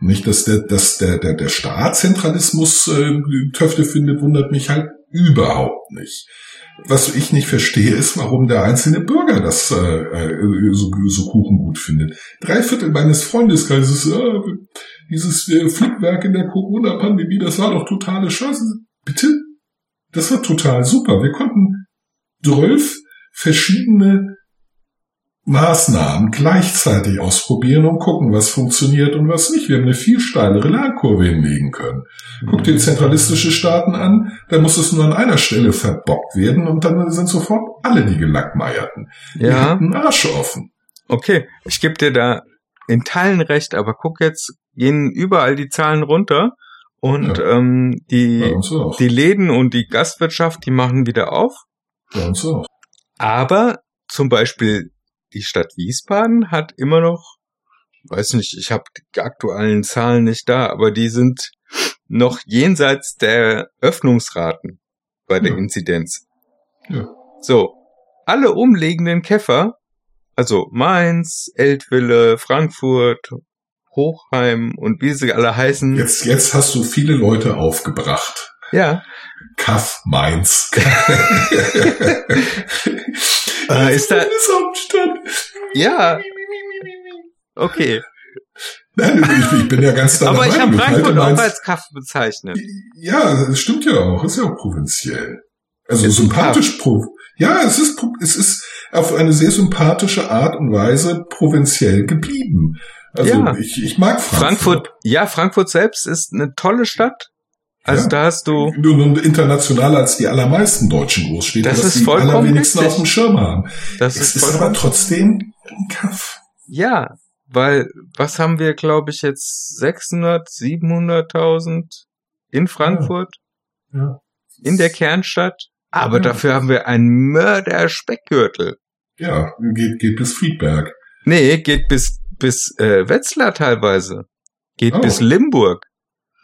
Nicht, dass der, dass der, der, der Staat Zentralismus äh, Töfte findet, wundert mich halt überhaupt nicht. Was ich nicht verstehe, ist, warum der einzelne Bürger das äh, äh, so, so Kuchen gut findet. Drei Viertel meines Freundeskreises, äh, dieses äh, Flickwerk in der Corona-Pandemie, das war doch totale Scheiße. Bitte? Das war total super. Wir konnten zwölf verschiedene Maßnahmen gleichzeitig ausprobieren und gucken, was funktioniert und was nicht. Wir haben eine viel steilere Lernkurve hinlegen können. Guck dir zentralistische Staaten an, da muss es nur an einer Stelle verbockt werden und dann sind sofort alle die Gelackmeierten. Die Ja, hatten Arsch offen. okay. Ich gebe dir da in Teilen recht, aber guck jetzt, gehen überall die Zahlen runter und ähm, die, die Läden und die Gastwirtschaft, die machen wieder auf. Bei uns auch. Aber zum Beispiel die Stadt Wiesbaden hat immer noch, weiß nicht, ich habe die aktuellen Zahlen nicht da, aber die sind noch jenseits der Öffnungsraten bei der Ja. Inzidenz. Ja. So, alle umliegenden Käfer, also Mainz, Eltville, Frankfurt, Hochheim und wie sie alle heißen, Jetzt, jetzt hast du viele Leute aufgebracht. ja, Kaff Mainz. Äh, ist da- ja, okay. Nein, ich, ich bin ja ganz da Aber ich habe Frankfurt auch als Kaff bezeichnet. Ja, das stimmt ja auch. Ist ja auch provinziell. Also Ist sympathisch pro. Ja, es ist, es ist auf eine sehr sympathische Art und Weise provinziell geblieben. Also Ja. ich, ich mag Frankfurt. Frankfurt, ja, Frankfurt selbst ist eine tolle Stadt. Also Ja. da hast du, Nur, nur internationaler als die allermeisten deutschen Großstädte, Das was ist die allerwenigsten richtig. auf dem Schirm haben. das es ist ist aber trotzdem ein Kaff. ja, weil, was haben wir, glaube ich, jetzt 600, 700.000 in Frankfurt, Ja. in der Kernstadt. Aber Ja. dafür haben wir einen Mörder-Speckgürtel. Ja, geht, geht bis Friedberg. Nee, geht bis, bis äh, Wetzlar teilweise. Geht Oh. bis Limburg.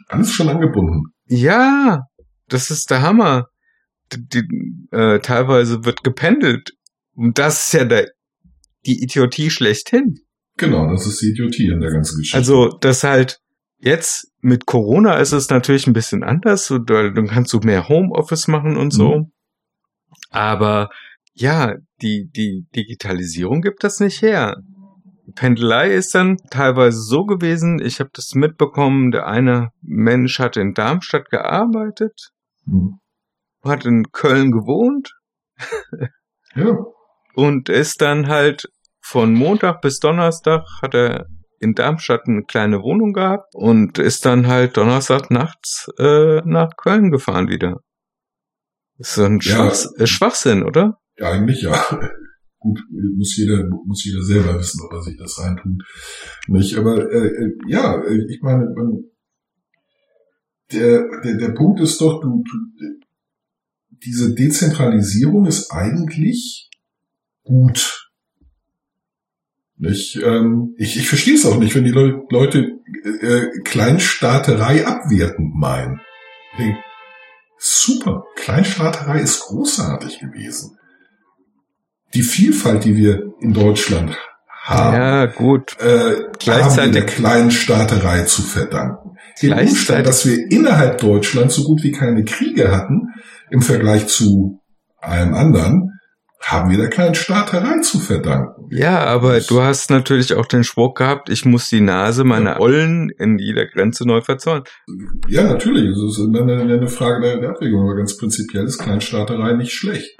Alles schon angebunden. Ja, das ist der Hammer. Die, die, äh, teilweise wird gependelt. Und das ist ja der, die Idiotie schlechthin. Genau, das ist die Idiotie in der ganzen Geschichte. Also, das halt jetzt mit Corona ist es natürlich ein bisschen anders. Dann kannst du mehr Homeoffice machen und so. Aber ja, die, die Digitalisierung gibt das nicht her. Pendelei ist dann teilweise so gewesen, ich habe das mitbekommen, der eine Mensch hat in Darmstadt gearbeitet, Hm. hat in Köln gewohnt Ja, und ist dann halt von Montag bis Donnerstag hat er in Darmstadt eine kleine Wohnung gehabt und ist dann halt Donnerstag nachts äh, nach Köln gefahren wieder. Ist so ein Ja. Schwachs äh, Schwachsinn, oder? ja, eigentlich ja. Gut, muss jeder, muss jeder selber wissen, ob er sich das reintut. Nicht, aber äh, äh, ja, äh, ich meine, man, der, der, der Punkt ist doch, du, du, diese Dezentralisierung ist eigentlich gut. Nicht, ähm, ich, ich verstehe es auch nicht, wenn die Leu Leute äh, Kleinstaaterei abwertend meinen. Super, Kleinstaaterei ist großartig gewesen. Die Vielfalt, die wir in Deutschland haben, Ja, gut. äh, haben wir Gleichzeitig- der Kleinstaaterei zu verdanken. Den Gleichzeitig- Umstand, dass wir innerhalb Deutschlands so gut wie keine Kriege hatten, im Vergleich zu allem anderen, haben wir der Kleinstaaterei zu verdanken. Ja, aber du hast natürlich auch den Spruch gehabt, ich muss die Nase meiner Ollen in jeder Grenze neu verzollen. Ja, natürlich, es ist immer eine, eine Frage der, der Abwägung, aber ganz prinzipiell ist Kleinstaaterei nicht schlecht.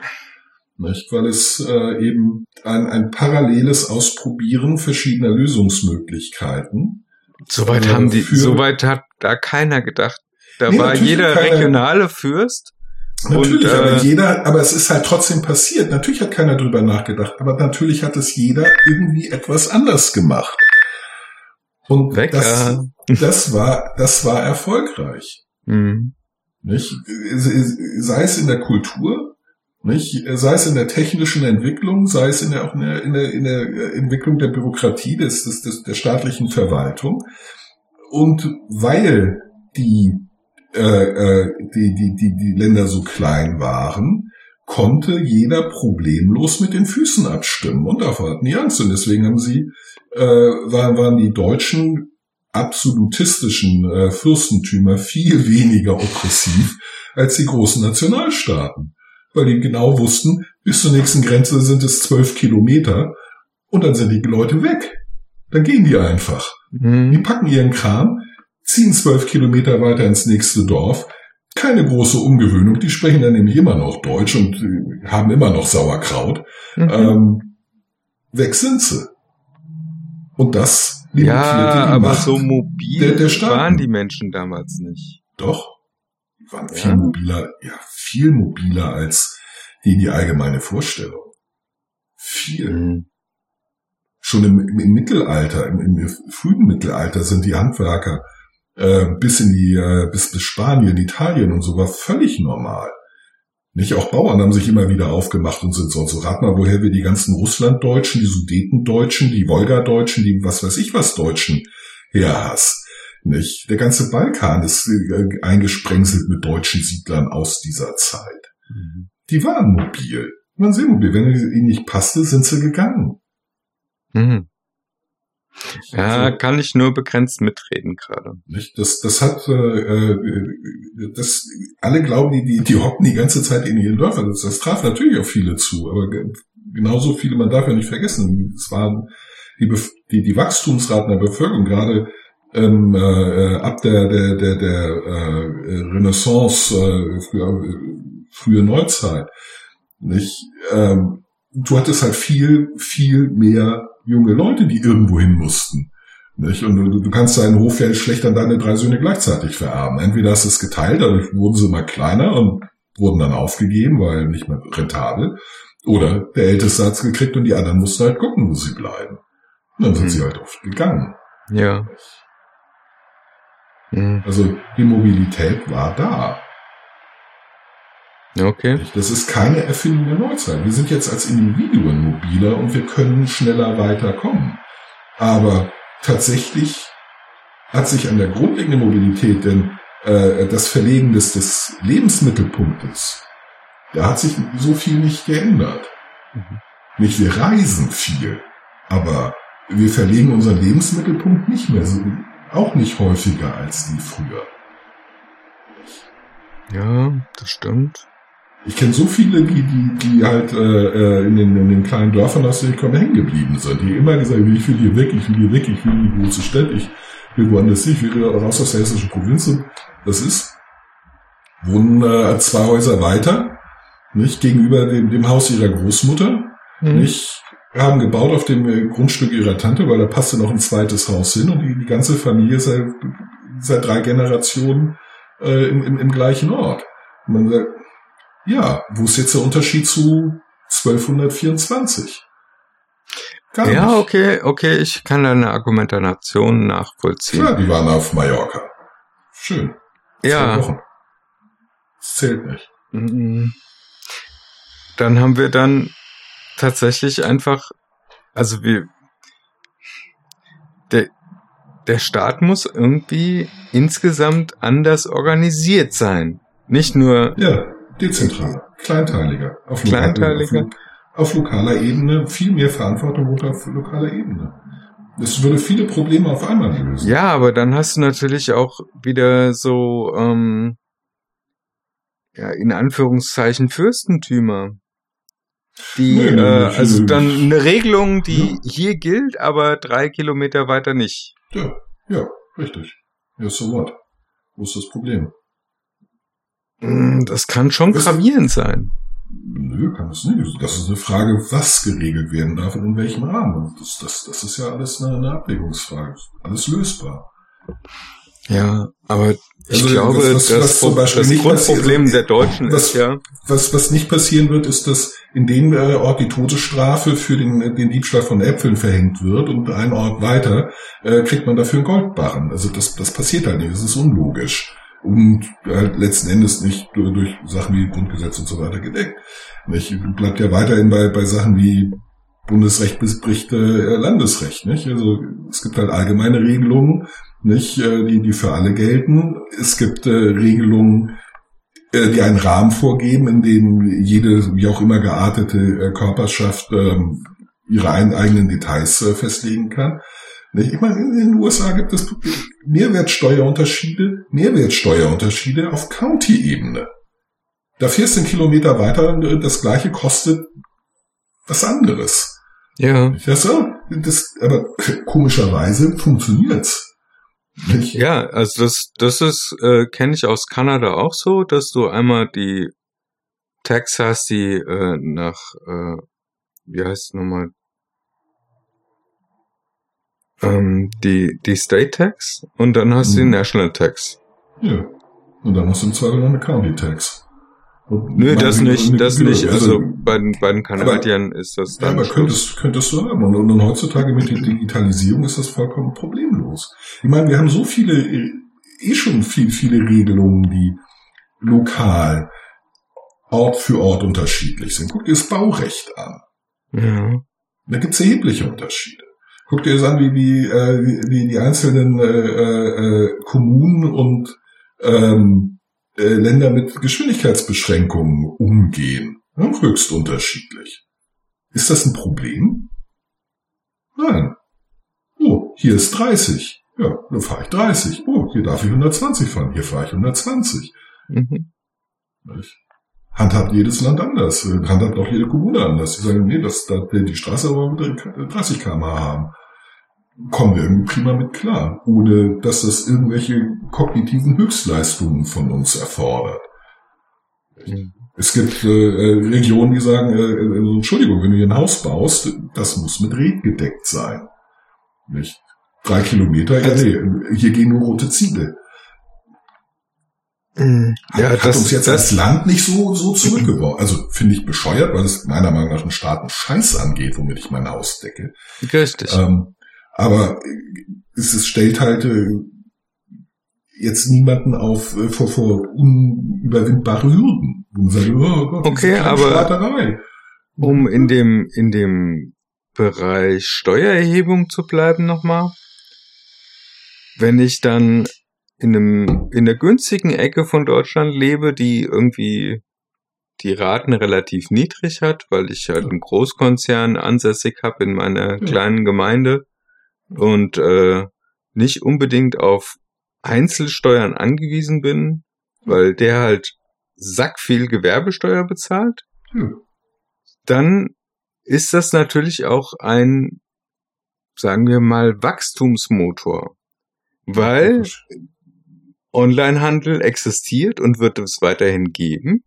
Nicht? Weil es äh, eben ein, ein paralleles Ausprobieren verschiedener Lösungsmöglichkeiten Soweit Äh, haben die, soweit hat da keiner gedacht. Da Nee, war jeder keiner- regionale Fürst. Natürlich, Und, äh, aber jeder, aber es ist halt trotzdem passiert. Natürlich hat keiner drüber nachgedacht, aber natürlich hat es jeder irgendwie etwas anders gemacht. Und Weg, das, das war, das war erfolgreich. Mhm. Nicht? Sei es in der Kultur, nicht? Sei es in der technischen Entwicklung, sei es in der, auch in der, in der, in der Entwicklung der Bürokratie, des, des, des, der staatlichen Verwaltung. Und weil die, äh, äh, die, die, die, die Länder so klein waren, konnte jeder problemlos mit den Füßen abstimmen. Und davor hatten die Angst. Und deswegen haben sie, äh, waren, waren die Deutschen absolutistischen äh, Fürstentümer viel weniger oppressiv als die großen Nationalstaaten. Weil die genau wussten, bis zur nächsten Grenze sind es zwölf Kilometer und dann sind die Leute weg. Dann gehen die einfach. Die Mhm. packen ihren Kram, ziehen zwölf Kilometer weiter ins nächste Dorf. Keine große Umgewöhnung. Die sprechen dann nämlich immer noch Deutsch und äh, haben immer noch Sauerkraut. Mhm. Ähm, weg sind sie. Und das limitierte Ja, die aber Macht so mobil der- der waren die Menschen damals nicht. Doch. Waren viel Ja? mobiler, ja, viel mobiler als die, die allgemeine Vorstellung. Viel. Mhm. Schon im, im, im Mittelalter, im, im frühen Mittelalter sind die Handwerker äh, bis in die, äh, bis, bis Spanien, Italien und so war völlig normal. Nicht auch Bauern haben sich immer wieder aufgemacht und sind so und so. Rat mal, woher wir die ganzen Russlanddeutschen, die Sudetendeutschen, die Wolgadeutschen, die was weiß ich was Deutschen her hast. Nicht? Der ganze Balkan ist äh, eingesprengselt mit deutschen Siedlern aus dieser Zeit. Mhm. Die waren mobil. Die waren sehr mobil. Wenn es ihnen nicht passte, sind sie gegangen. Mhm. Ja, kann ich nur begrenzt mitreden gerade. nicht? Das, das hat, äh, äh, das, alle glauben, die, die, die hocken die ganze Zeit in ihren Dörfern. Das, das traf natürlich auch viele zu, aber ge- genauso viele, man darf ja nicht vergessen, es waren die, die, die Wachstumsraten der Bevölkerung gerade ähm, äh, ab der, der, der, der äh, Renaissance, äh, frühe, frühe Neuzeit, nicht? Ähm, du hattest halt viel, viel mehr junge Leute, die irgendwo hin mussten. Nicht? Und du, du kannst deinen Hof ja schlecht an deine drei Söhne gleichzeitig vererben. Entweder hast du es geteilt, dadurch wurden sie mal kleiner und wurden dann aufgegeben, weil nicht mehr rentabel. Oder der Älteste hat's gekriegt und die anderen mussten halt gucken, wo sie bleiben. Und dann sind Mhm. sie halt oft gegangen. Ja. Mhm. Also die Mobilität war da. Okay. Das ist keine Erfindung der Neuzeit. Wir sind jetzt als Individuen mobiler und wir können schneller weiterkommen. Aber tatsächlich hat sich an der grundlegenden Mobilität, denn äh, das Verlegen des, des Lebensmittelpunktes, da hat sich so viel nicht geändert. Mhm. Nicht, wir reisen viel, aber wir verlegen unseren Lebensmittelpunkt nicht mehr, so, auch nicht häufiger als die früher. Ja, das stimmt. Ich kenne so viele, die, die, die halt äh, äh, in, den, in den kleinen Dörfern aus komme hängen geblieben sind, die immer gesagt haben, ich will hier weg, ich will hier weg, ich will in die große Stadt, ich will woanders hin, ich will raus aus der hessischen Provinz. Das ist, wohnen äh, zwei Häuser weiter, nicht gegenüber dem, dem Haus ihrer Großmutter, Mhm. nicht haben gebaut auf dem äh, Grundstück ihrer Tante, weil da passte noch ein zweites Haus hin und die, die ganze Familie seit, seit drei Generationen äh, im, im, im gleichen Ort. Und man sagt, ja, wo ist jetzt der Unterschied zu 1224? Gar Ja, nicht. okay, okay, ich kann deine Argumentation nachvollziehen. Klar, die waren auf Mallorca. Schön. Ja. Wochen. Das zählt nicht. Mhm. Dann haben wir dann tatsächlich einfach, also wir, der, der Staat muss irgendwie insgesamt anders organisiert sein. Nicht nur, Ja, dezentral, kleinteiliger. Auf Kleinteiliger. Auf, auf lokaler Ebene viel mehr Verantwortung auf lokaler Ebene. Das würde viele Probleme auf einmal lösen. ja, aber dann hast du natürlich auch wieder so, ähm, ja, in Anführungszeichen Fürstentümer. Die, Nee, äh, nee, also dann eine Regelung, die Ja. hier gilt, aber drei Kilometer weiter nicht. Ja, ja, richtig. Ja, so what? Wo ist das Problem? Mm, Das kann schon Was- gravierend sein. Nö, kann es nicht. Das ist eine Frage, was geregelt werden darf und in welchem Rahmen. Das, das, das ist ja alles eine, eine Abwägungsfrage. Alles lösbar. Ja, aber ich Also, glaube, was- was- das, was zum Beispiel das nicht Grundproblem passiert- der Deutschen was- ist ja, Was, was nicht passieren wird, ist, dass in dem äh, Ort die Todesstrafe für den, den Diebstahl von Äpfeln verhängt wird und einen Ort weiter äh, kriegt man dafür einen Goldbarren. Also das, das passiert halt nicht, das ist unlogisch. Und halt letzten Endes nicht durch, durch Sachen wie Grundgesetz und so weiter gedeckt. Nicht? Bleibt ja weiterhin bei, bei Sachen wie Bundesrecht bricht äh, Landesrecht. Nicht? Also es gibt halt allgemeine Regelungen, nicht, äh, die, die für alle gelten. Es gibt äh, Regelungen, äh, die einen Rahmen vorgeben, in dem jede, wie auch immer geartete äh, Körperschaft ähm, ihre eigenen Details äh, festlegen kann. Ich meine, in den USA gibt es Mehrwertsteuerunterschiede, Mehrwertsteuerunterschiede auf County-Ebene. Da 14 Kilometer weiter äh, das gleiche kostet was anderes. ja, Das, so, das, aber komischerweise funktioniert's. Ja, also das, das ist, äh, kenne ich aus Kanada auch so, dass du einmal die Tax hast, die äh, nach, äh, wie heißt es nochmal, ähm, die, die State Tax und dann hast du die Mhm. National Tax. Ja. Und dann hast du im Zweifel noch eine County Tax. Nö, das nicht, das Gebühr. nicht. Also bei den, bei den Aber- Kanadiern ist das Ja, dann aber Schluss. könntest, könntest du haben. Und, und, und heutzutage mit der Digitalisierung ist das vollkommen problemlos. Ich meine, wir haben so viele, eh schon viel, viele Regelungen, die lokal, Ort für Ort unterschiedlich sind. Guck dir das Baurecht an. Ja. Da gibt es erhebliche Unterschiede. Guck dir das an, wie, wie, äh, wie, wie die einzelnen äh, äh, äh, Kommunen und ähm, äh, Länder mit Geschwindigkeitsbeschränkungen umgehen. Ja, höchst unterschiedlich. Ist das ein Problem? Nein. Oh, hier ist 30. Ja, dann fahre ich 30. Oh, hier darf ich 120 fahren. Hier fahre ich 120. Mhm. Handhabt jedes Land anders. Handhabt auch jede Kommune anders. Die sagen, nee, das, da, die Straße aber mit 30 km haben. Kommen wir irgendwie prima mit klar. Ohne, dass das irgendwelche kognitiven Höchstleistungen von uns erfordert. Mhm. Es gibt äh, äh, Regionen, die sagen, äh, äh, Entschuldigung, wenn du hier ein Haus baust, das muss mit Reh gedeckt sein. Nicht? Drei Kilometer, ja, Also- nee, hier gehen nur rote Ziele. Ja, hat das, uns jetzt das, als Land nicht so, so zurückgeworfen. Also finde ich bescheuert, weil es meiner Meinung nach einen Staaten Scheiß angeht, womit ich mein Haus decke. richtig. Ähm, aber es, es stellt halt äh, jetzt niemanden auf äh, vor, vor unüberwindbare Hürden. Sagt, oh Gott, Okay, aber-. Um in dem, in dem Bereich Steuererhebung zu bleiben nochmal. Wenn ich dann in einem, in der günstigen Ecke von Deutschland lebe, die irgendwie die Raten relativ niedrig hat, weil ich halt einen Großkonzern ansässig habe in meiner Ja. kleinen Gemeinde und äh, nicht unbedingt auf Einzelsteuern angewiesen bin, weil der halt sackviel Gewerbesteuer bezahlt, Ja. dann ist das natürlich auch ein, sagen wir mal, Wachstumsmotor. Weil Onlinehandel existiert und wird es weiterhin geben.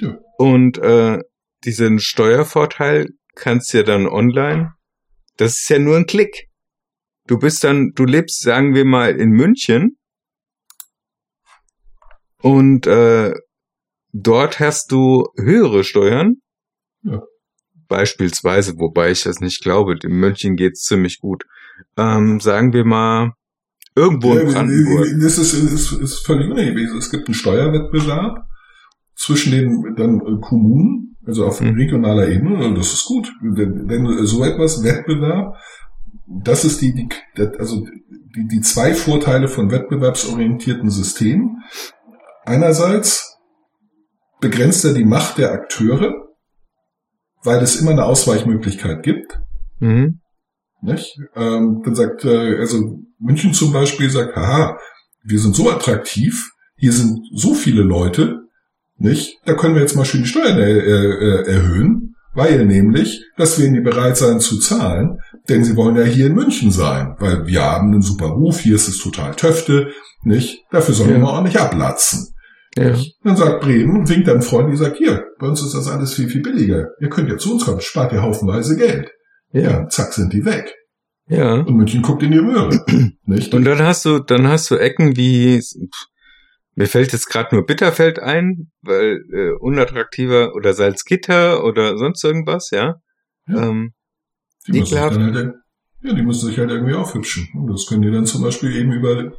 Ja. Und äh, diesen Steuervorteil kannst du ja dann online, das ist ja nur ein Klick. Du bist dann, du lebst, sagen wir mal, in München und äh, dort hast du höhere Steuern. Ja. Beispielsweise, wobei ich das nicht glaube, in München geht's ziemlich gut. Ähm, sagen wir mal, irgendwo in Ja, Brandenburg. Das ist, ist, ist völlig unabhängig. Es gibt einen Steuerwettbewerb zwischen den dann äh, Kommunen, also auf Mhm. regionaler Ebene, und das ist gut. Denn, denn so etwas Wettbewerb, das ist die, die also die, die zwei Vorteile von wettbewerbsorientierten Systemen. Einerseits begrenzt er die Macht der Akteure, weil es immer eine Ausweichmöglichkeit gibt. Mhm. Nicht? Ähm, dann sagt, äh, also München zum Beispiel sagt, haha, wir sind so attraktiv, hier sind so viele Leute, nicht? Da können wir jetzt mal schön die Steuern äh, äh, erhöhen, weil nämlich, das werden die bereit sein zu zahlen, denn sie wollen ja hier in München sein, weil wir haben einen super Ruf, hier ist es total Töfte, nicht? Dafür sollen wir Ja. mal ordentlich ablatzen. Ja. Dann sagt Bremen, winkt dann Freund, die sagt, hier, bei uns ist das alles viel, viel billiger. Ihr könnt ja zu uns kommen, spart ihr haufenweise Geld. Ja. Ja, zack, sind die weg. Ja. Und München guckt in die Röhre. nicht? Und dann hast du, dann hast du Ecken wie, pff, mir fällt jetzt gerade nur Bitterfeld ein, weil äh, unattraktiver oder Salzgitter oder sonst irgendwas, ja. Ja. Ähm, die, müssen sich ekelhaft. halt, ja, die müssen sich halt irgendwie aufhübschen. Und das können die dann zum Beispiel eben über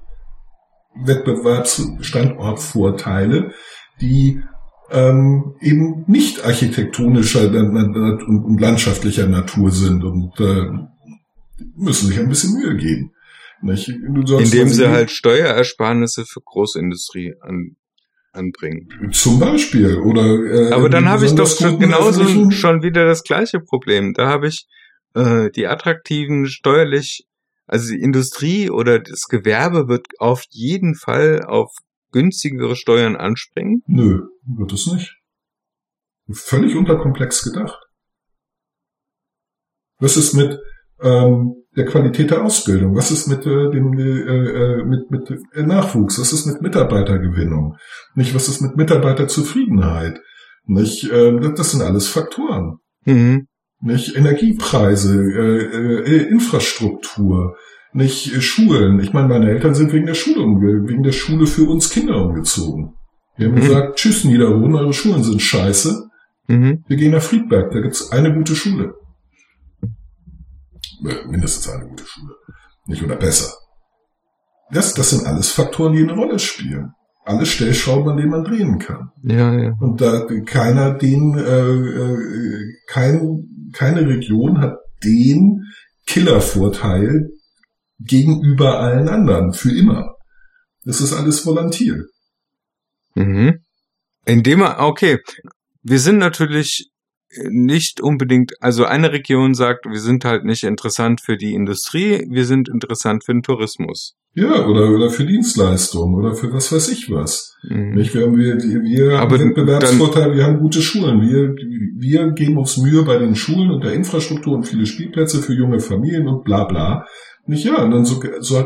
Wettbewerbsstandortvorteile, die ähm, eben nicht architektonischer und landschaftlicher Natur sind und äh, müssen sich ein bisschen Mühe geben. Nicht? Indem sie halt Steuerersparnisse für Großindustrie an, anbringen. zum Beispiel oder äh, Aber dann habe ich doch schon genauso öffentlichen- schon wieder das gleiche Problem. Da habe ich äh, die attraktiven steuerlich, also die Industrie oder das Gewerbe wird auf jeden Fall auf günstigere Steuern anspringen. Nö, wird es nicht. Völlig unterkomplex gedacht. Was ist mit ähm, der Qualität der Ausbildung? Was ist mit äh, dem äh, äh, mit mit äh, Nachwuchs? Was ist mit Mitarbeitergewinnung? Nicht was ist mit Mitarbeiterzufriedenheit? Nicht ähm, das- sind alles Faktoren. Mhm. Nicht Energiepreise, äh, äh, Infrastruktur, nicht äh, Schulen. Ich meine, meine Eltern sind wegen der Schule umge wegen der Schule für uns Kinder umgezogen. Wir haben Mhm. gesagt, tschüss Niederrhoden, eure Schulen sind scheiße. Mhm. Wir gehen nach Friedberg, da gibt's eine gute Schule. Mindestens eine gute Schule. Nicht oder besser. Das, das sind alles Faktoren, die eine Rolle spielen. Alle Stellschrauben, an denen man drehen kann. Ja, ja. Und da keiner den, äh, äh, kein, keine Region hat den Killervorteil gegenüber allen anderen für immer. Das ist alles volatil. Mhm. Indem man, okay, wir sind natürlich nicht unbedingt, also eine Region sagt, wir sind halt nicht interessant für die Industrie, wir sind interessant für den Tourismus. Ja, oder, oder für Dienstleistungen oder für was weiß ich was. Mhm. Nicht? Wir haben, wir, wir haben Wettbewerbsvorteil, wir haben gute Schulen. Wir, wir geben uns Mühe bei den Schulen und der Infrastruktur und viele Spielplätze für junge Familien und bla bla. Nicht ja, und dann so, so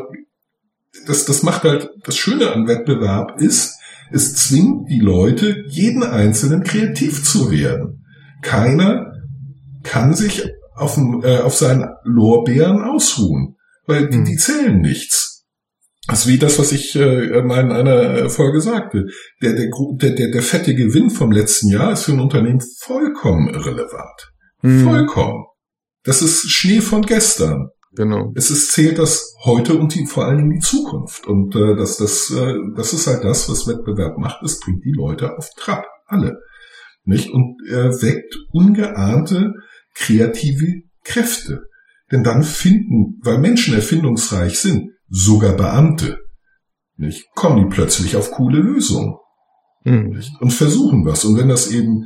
das, das macht halt, das Schöne an Wettbewerb ist, es zwingt die Leute, jeden Einzelnen kreativ zu werden. Keiner kann sich auf, dem, äh, auf seinen Lorbeeren ausruhen, weil die, Hm. die zählen nichts. Das ist wie das, was ich äh, mal in einer Folge sagte. Der, der, der, der fette Gewinn vom letzten Jahr ist für ein Unternehmen vollkommen irrelevant. Mhm. Vollkommen. Das ist Schnee von gestern. Genau. Es ist, zählt das heute und die, vor allen Dingen die Zukunft. Und äh, das, das, äh, das ist halt das, was Wettbewerb macht. Es bringt die Leute auf Trab. Alle. Nicht? Und äh, weckt ungeahnte kreative Kräfte. Denn dann finden, weil Menschen erfindungsreich sind, sogar Beamte, nicht? kommen die plötzlich auf coole Lösungen Mhm. und versuchen was. Und wenn das eben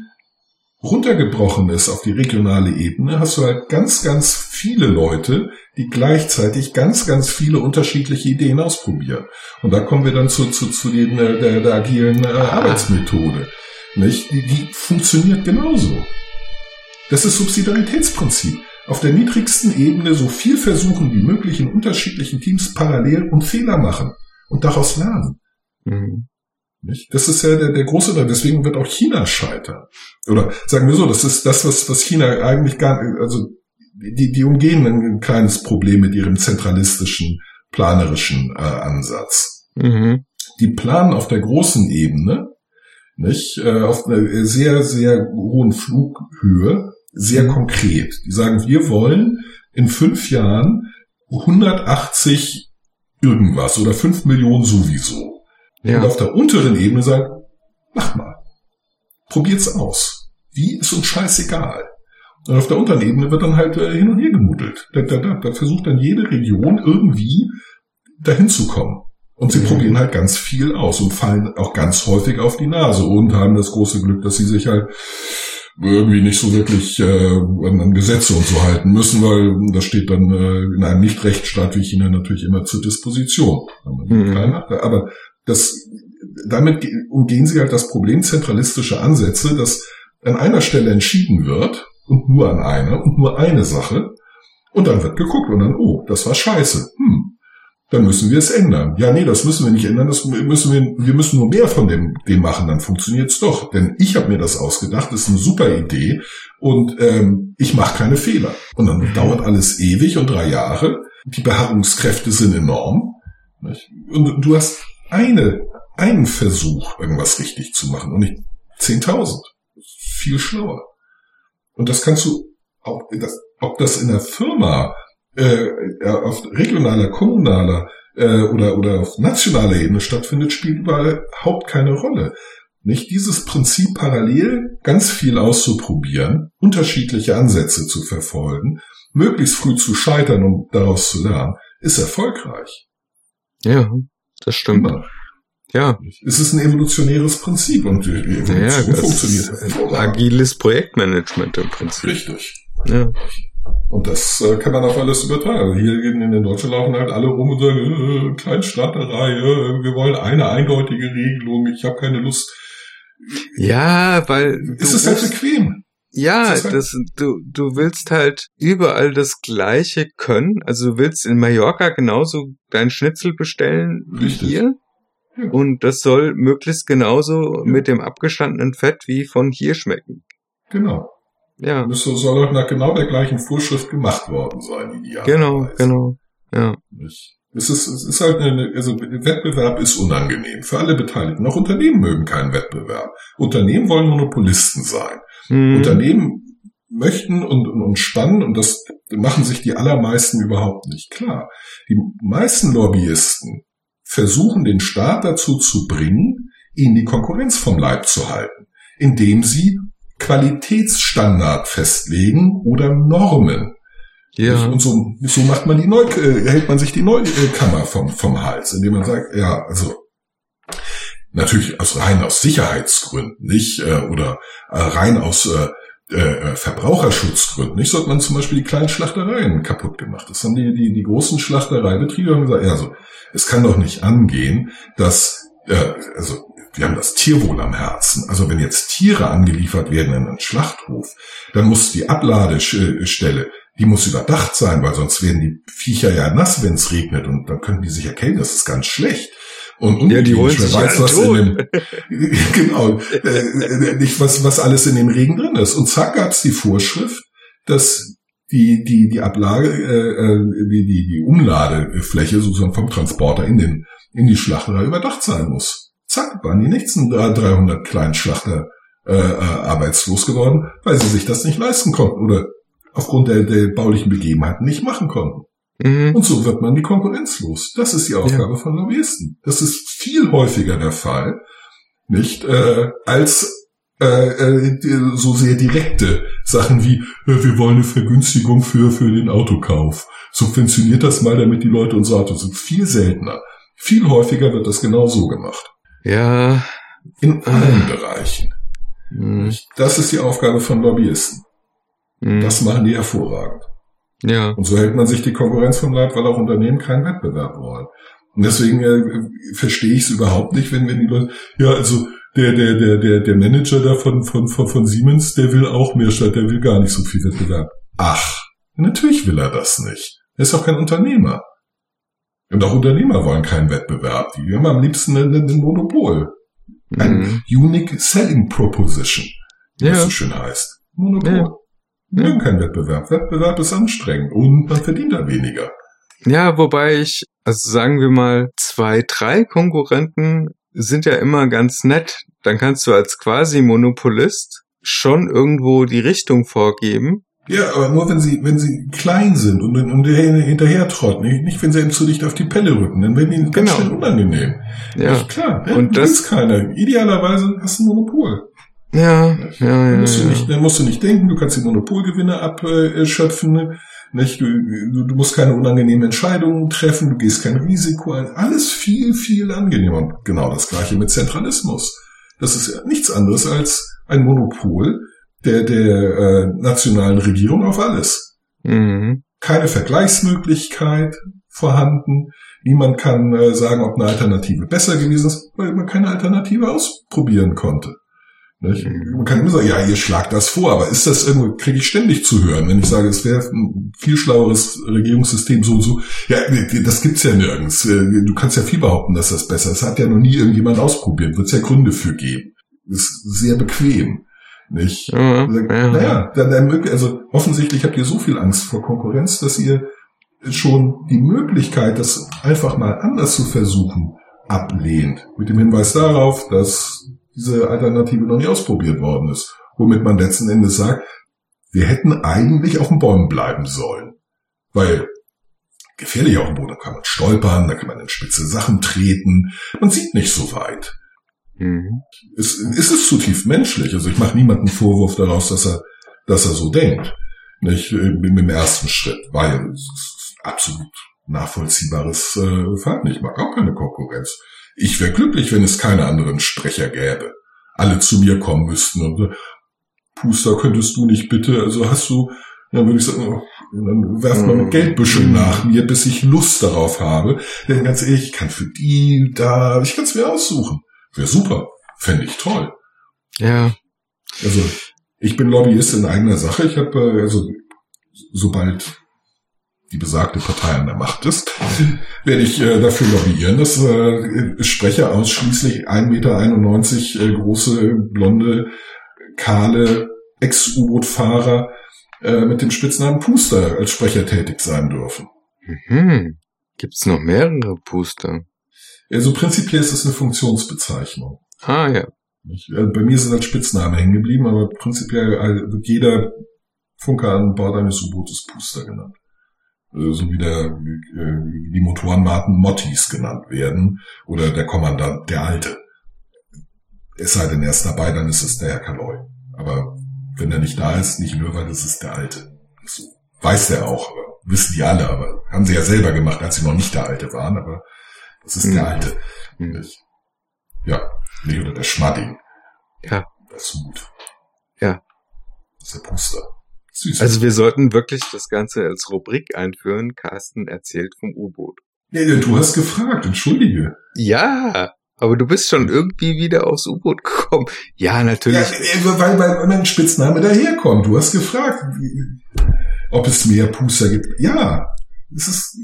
runtergebrochen ist auf die regionale Ebene, hast du halt ganz, ganz viele Leute, die gleichzeitig ganz, ganz viele unterschiedliche Ideen ausprobieren. Und da kommen wir dann zu, zu, zu den, äh, der, der agilen äh, Arbeitsmethode. Nicht? Die, die funktioniert genauso. Das ist Subsidiaritätsprinzip. Auf der niedrigsten Ebene so viel versuchen wie möglich in unterschiedlichen Teams parallel und Fehler machen und daraus lernen. Mhm. Nicht? Das ist ja der, der große, deswegen wird auch China scheitern. Oder sagen wir so, das ist das, was, was China eigentlich gar also die, die umgehen ein kleines Problem mit ihrem zentralistischen, planerischen äh, Ansatz. Mhm. Die planen auf der großen Ebene, nicht, äh, auf einer sehr, sehr hohen Flughöhe, sehr Mhm. konkret. Die sagen, wir wollen in fünf Jahren 180 irgendwas oder fünf Millionen sowieso. Und Ja. auf der unteren Ebene sagen, mach mal. Probiert's aus. Wie ist uns scheißegal. Und auf der unteren Ebene wird dann halt äh, hin und her gemudelt. Da, da, da, da versucht dann jede Region irgendwie dahin zu kommen. Und sie Mhm. probieren halt ganz viel aus und fallen auch ganz häufig auf die Nase und haben das große Glück, dass sie sich halt irgendwie nicht so wirklich äh, an, Gesetze und so halten müssen, weil das steht dann äh, in einem Nicht-Rechtsstaat wie China natürlich immer zur Disposition. Mhm. Aber das, damit ge- umgehen sie halt das Problem zentralistische Ansätze, dass an einer Stelle entschieden wird und nur an einer und nur eine Sache und dann wird geguckt und dann, oh, das war scheiße. Hm, dann müssen wir es ändern. Ja, nee, das müssen wir nicht ändern, das müssen wir, wir müssen nur mehr von dem, dem machen, dann funktioniert's doch. Denn ich habe mir das ausgedacht, das ist eine super Idee und ähm, ich mache keine Fehler. Und dann dauert alles ewig und drei Jahre die Beharrungskräfte sind enorm. Nicht? Und du hast eine, einen Versuch, irgendwas richtig zu machen und nicht 10.000. Viel schlauer. Und das kannst du, auch, das, ob das in der Firma, äh, auf regionaler, kommunaler äh, oder, oder auf nationaler Ebene stattfindet, spielt überhaupt keine Rolle. Nicht dieses Prinzip parallel ganz viel auszuprobieren, unterschiedliche Ansätze zu verfolgen, möglichst früh zu scheitern, um daraus zu lernen, ist erfolgreich. Ja, das stimmt. Immer. Ja. Es ist ein evolutionäres Prinzip und die Evolution Ja, funktioniert agiles Projektmanagement im Prinzip. Richtig. Ja. Und das äh, kann man auf alles übertragen. Also hier in, in Deutschland laufen halt alle rum und sagen, äh, Kleinstaaterei, äh, wir wollen eine eindeutige Regelung, ich habe keine Lust. ja, weil Es ist halt musst- bequem. Ja, Das halt- das, du, du willst halt überall das Gleiche können. Also du willst in Mallorca genauso dein Schnitzel bestellen wie Richtig. hier. Ja. Und das soll möglichst genauso mit dem abgestandenen Fett wie von hier schmecken. Genau. Ja, es soll auch nach genau der gleichen Vorschrift gemacht worden sein, idealerweise. genau, genau. Ja? Es ist, es ist halt eine, also Wettbewerb ist unangenehm für alle Beteiligten. Auch Unternehmen mögen keinen Wettbewerb. Unternehmen wollen Monopolisten sein. Hm, Unternehmen möchten und, und, und spannen, und das machen sich die allermeisten überhaupt nicht klar. Die meisten Lobbyisten versuchen den Staat dazu zu bringen, ihnen die Konkurrenz vom Leib zu halten, indem sie Qualitätsstandard festlegen oder Normen. ja, Und so, so macht man die Neu äh, hält man sich die Neukammer vom, vom Hals, indem man sagt, ja, also natürlich aus rein aus Sicherheitsgründen, nicht äh, oder äh, rein aus äh, äh, Verbraucherschutzgründen, nicht sollte man zum Beispiel die kleinen Schlachtereien kaputt gemacht. Das haben die die die großen Schlachtereibetriebe haben gesagt, ja, also es kann doch nicht angehen, dass äh, also wir haben das Tierwohl am Herzen. Also wenn jetzt Tiere angeliefert werden in einen Schlachthof, dann muss die Abladestelle, die muss überdacht sein, weil sonst werden die Viecher ja nass, wenn es regnet und dann können die sich erkennen, das ist ganz schlecht. Und Ja, die holen sich weiß, was in dem, genau, äh, nicht was, was alles in dem Regen drin ist. Und zack gab's die Vorschrift, dass die, die, die Ablage, äh, äh, die, die, die Umladefläche sozusagen vom Transporter in den, in die Schlachterei überdacht sein muss. Zack, waren die nächsten 300 Kleinschlachter äh, äh, arbeitslos geworden, weil sie sich das nicht leisten konnten oder aufgrund der, der baulichen Begebenheiten nicht machen konnten. mhm. Und so wird man die Konkurrenz los. Das ist die Aufgabe von Lobbyisten. Das ist viel häufiger der Fall, nicht äh, als äh, äh, so sehr direkte Sachen wie äh, wir wollen eine Vergünstigung für für den Autokauf. Subventioniert das mal, damit die Leute unsere Autos sind. Viel seltener. Viel häufiger wird das genau so gemacht. ja, In allen Bereichen. hm, Das ist die Aufgabe von Lobbyisten. hm, Das machen die hervorragend. ja, Und so hält man sich die Konkurrenz vom Leib, weil auch Unternehmen keinen Wettbewerb wollen. Und deswegen äh, verstehe ich es überhaupt nicht, wenn, wenn die Leute, ja, also der, der, der, der, der Manager da von, von, von, von Siemens, der will auch mehr statt, der will gar nicht so viel Wettbewerb. Ach, natürlich will er das nicht. Er ist auch kein Unternehmer. Und auch Unternehmer wollen keinen Wettbewerb. Die haben am liebsten ein, ein Monopol. Ein hm, Unique Selling Proposition, wie das ja, so schön heißt. Monopol. Ja. Wir mögen keinen Wettbewerb. Wettbewerb ist anstrengend und man verdient da weniger. ja, wobei ich, also sagen wir mal, zwei, drei Konkurrenten sind ja immer ganz nett. Dann kannst du als quasi Monopolist schon irgendwo die Richtung vorgeben. Ja, aber nur wenn sie, wenn sie klein sind und, und hinterher, trotten. Nicht, nicht, wenn sie einem zu dicht auf die Pelle rücken. Dann werden die ganz Genau. schnell unangenehm. Ja, Nicht klar. Ja, Und das- willst keiner. Idealerweise hast du ein Monopol. ja, ja, Dann ja, musst, du nicht, ja. dann musst du nicht denken, du kannst die Monopolgewinne abschöpfen. Nicht? Du, du, du musst keine unangenehmen Entscheidungen treffen, du gehst kein Risiko ein. Alles viel, viel angenehmer. Und genau das gleiche mit Zentralismus. Das ist ja nichts anderes als ein Monopol der, der äh, nationalen Regierung auf alles. Mhm. Keine Vergleichsmöglichkeit vorhanden. Niemand kann äh, sagen, ob eine Alternative besser gewesen ist, weil man keine Alternative ausprobieren konnte. Nicht? Man kann immer sagen, ja, ihr schlagt das vor, aber ist das irgendwo, kriege ich ständig zu hören, wenn ich sage, es wäre ein viel schlaueres Regierungssystem so und so. Ja, das gibt's ja nirgends. Äh, Du kannst ja viel behaupten, dass das besser ist. Hat ja noch nie irgendjemand ausprobiert. Wird es ja Gründe für geben. Ist sehr bequem. Nicht? Ja, Also, ja. Naja, dann, dann also offensichtlich habt ihr so viel Angst vor Konkurrenz, dass ihr schon die Möglichkeit, das einfach mal anders zu versuchen, ablehnt. Mit dem Hinweis darauf, dass diese Alternative noch nicht ausprobiert worden ist. Womit man letzten Endes sagt, wir hätten eigentlich auf dem Bäumen bleiben sollen. Weil gefährlich auf dem Boden kann man stolpern, da kann man in spitze Sachen treten, man sieht nicht so weit. Mhm. Es, es ist zutiefst menschlich. Also ich mache niemanden Vorwurf daraus, dass er, dass er so denkt. Nicht im ersten Schritt, weil es ist absolut nachvollziehbares äh, Verhalten. Ich mag auch keine Konkurrenz. Ich wäre glücklich, wenn es keine anderen Sprecher gäbe. Alle zu mir kommen müssten und Puster, könntest du nicht bitte, also hast du, dann würde ich sagen, oh, dann werft man mit Geldbüschel mhm. nach mir, bis ich Lust darauf habe. Denn ganz ehrlich, ich kann für die, da, ich kann es mir aussuchen. Wäre super. Fände ich toll. Ja. Also, ich bin Lobbyist in eigener Sache. Ich habe, äh, also, sobald die besagte Partei an der Macht ist, werde ich äh, dafür lobbyieren, dass äh, Sprecher ausschließlich 1,91 Meter äh, große, blonde, kahle Ex-U-Boot-Fahrer äh, mit dem Spitznamen Puster als Sprecher tätig sein dürfen. Mhm. Gibt's noch mehrere Puster? Also prinzipiell ist es eine Funktionsbezeichnung. Ah ja. Ich, äh, bei mir sind als Spitzname hängen geblieben, aber prinzipiell äh, wird jeder Funker an Bord eines U-Bootes Puster genannt. Also so wie der, äh, die Motorenmarken Mottis genannt werden oder der Kommandant, der Alte. Es sei denn, er ist dabei, dann ist es der Herr Kaloy. Aber wenn er nicht da ist, nicht Löwer, das ist der Alte. Das weiß er auch, aber wissen die alle, aber haben sie ja selber gemacht, als sie noch nicht der Alte waren, aber das ist mhm. der Alte. Mhm. Ja, nicht oder der Schmadding. Ja. Das ist gut. Ja. Das ist der Puster. Süß. Also wir sollten wirklich das Ganze als Rubrik einführen. Carsten erzählt vom U-Boot. Ja, du hast gefragt, entschuldige. Ja, aber du bist schon irgendwie wieder aufs U-Boot gekommen. Ja, natürlich. Ja, weil, weil mein Spitzname daherkommt. Du hast gefragt, ob es mehr Puster gibt. Ja, es ist,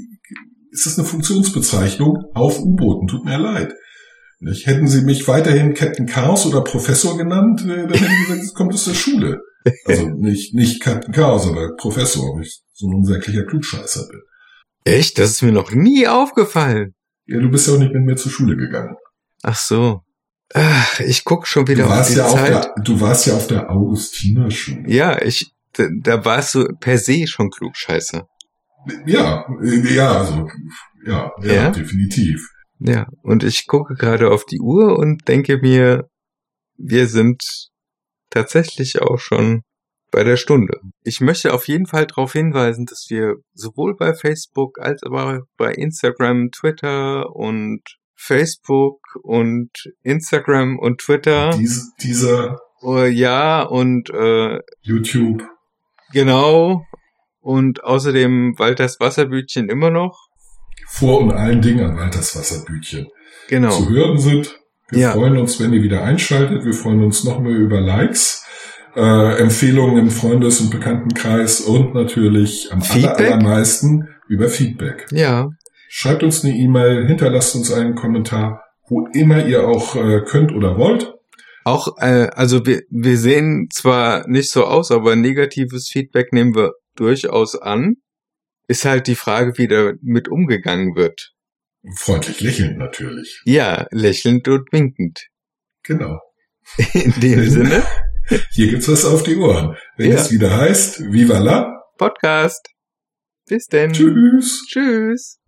ist eine Funktionsbezeichnung auf U-Booten. Tut mir leid. Nicht? Hätten sie mich weiterhin Captain Chaos oder Professor genannt, äh, dann hätten sie gesagt, es kommt aus der Schule. Also nicht, nicht Captain Chaos, aber Professor, weil ich so ein unsäglicher Klugscheißer bin. Echt? Das ist mir noch nie aufgefallen. Ja, du bist ja auch nicht mit mir zur Schule gegangen. Ach so. Ach, ich guck schon wieder du warst auf die ja Zeit. Auf der, du warst ja auf der Augustiner-Schule. Ja, ich, da, da warst du per se schon klugscheißer. Ja, ja, also, ja, ja, ja, definitiv. Ja, und ich gucke gerade auf die Uhr und denke mir, wir sind tatsächlich auch schon bei der Stunde. Ich möchte auf jeden Fall darauf hinweisen, dass wir sowohl bei Facebook als auch bei Instagram, Twitter und Facebook und Instagram und Twitter. Dies, dieser. Oh, ja, und äh, YouTube. Genau. Und außerdem Walters Wasserbütchen immer noch. Vor und allen Dingen an Walters Wasserbütchen. Genau. Zu hören sind. Wir ja. freuen uns, wenn ihr wieder einschaltet. Wir freuen uns noch mehr über Likes, äh, Empfehlungen im Freundes- und Bekanntenkreis und natürlich am Feedback? allermeisten über Feedback. Ja. Schreibt uns eine E-Mail, hinterlasst uns einen Kommentar, wo immer ihr auch äh, könnt oder wollt. Auch, äh, also wir, wir sehen zwar nicht so aus, aber negatives Feedback nehmen wir durchaus an. Ist halt die Frage, wie damit umgegangen wird. Freundlich lächelnd natürlich. Ja, lächelnd und winkend. Genau. In dem Sinne. Hier gibt's was auf die Ohren. Wenn ja. es wieder heißt, Viva la Podcast. Bis denn. Tschüss. Tschüss.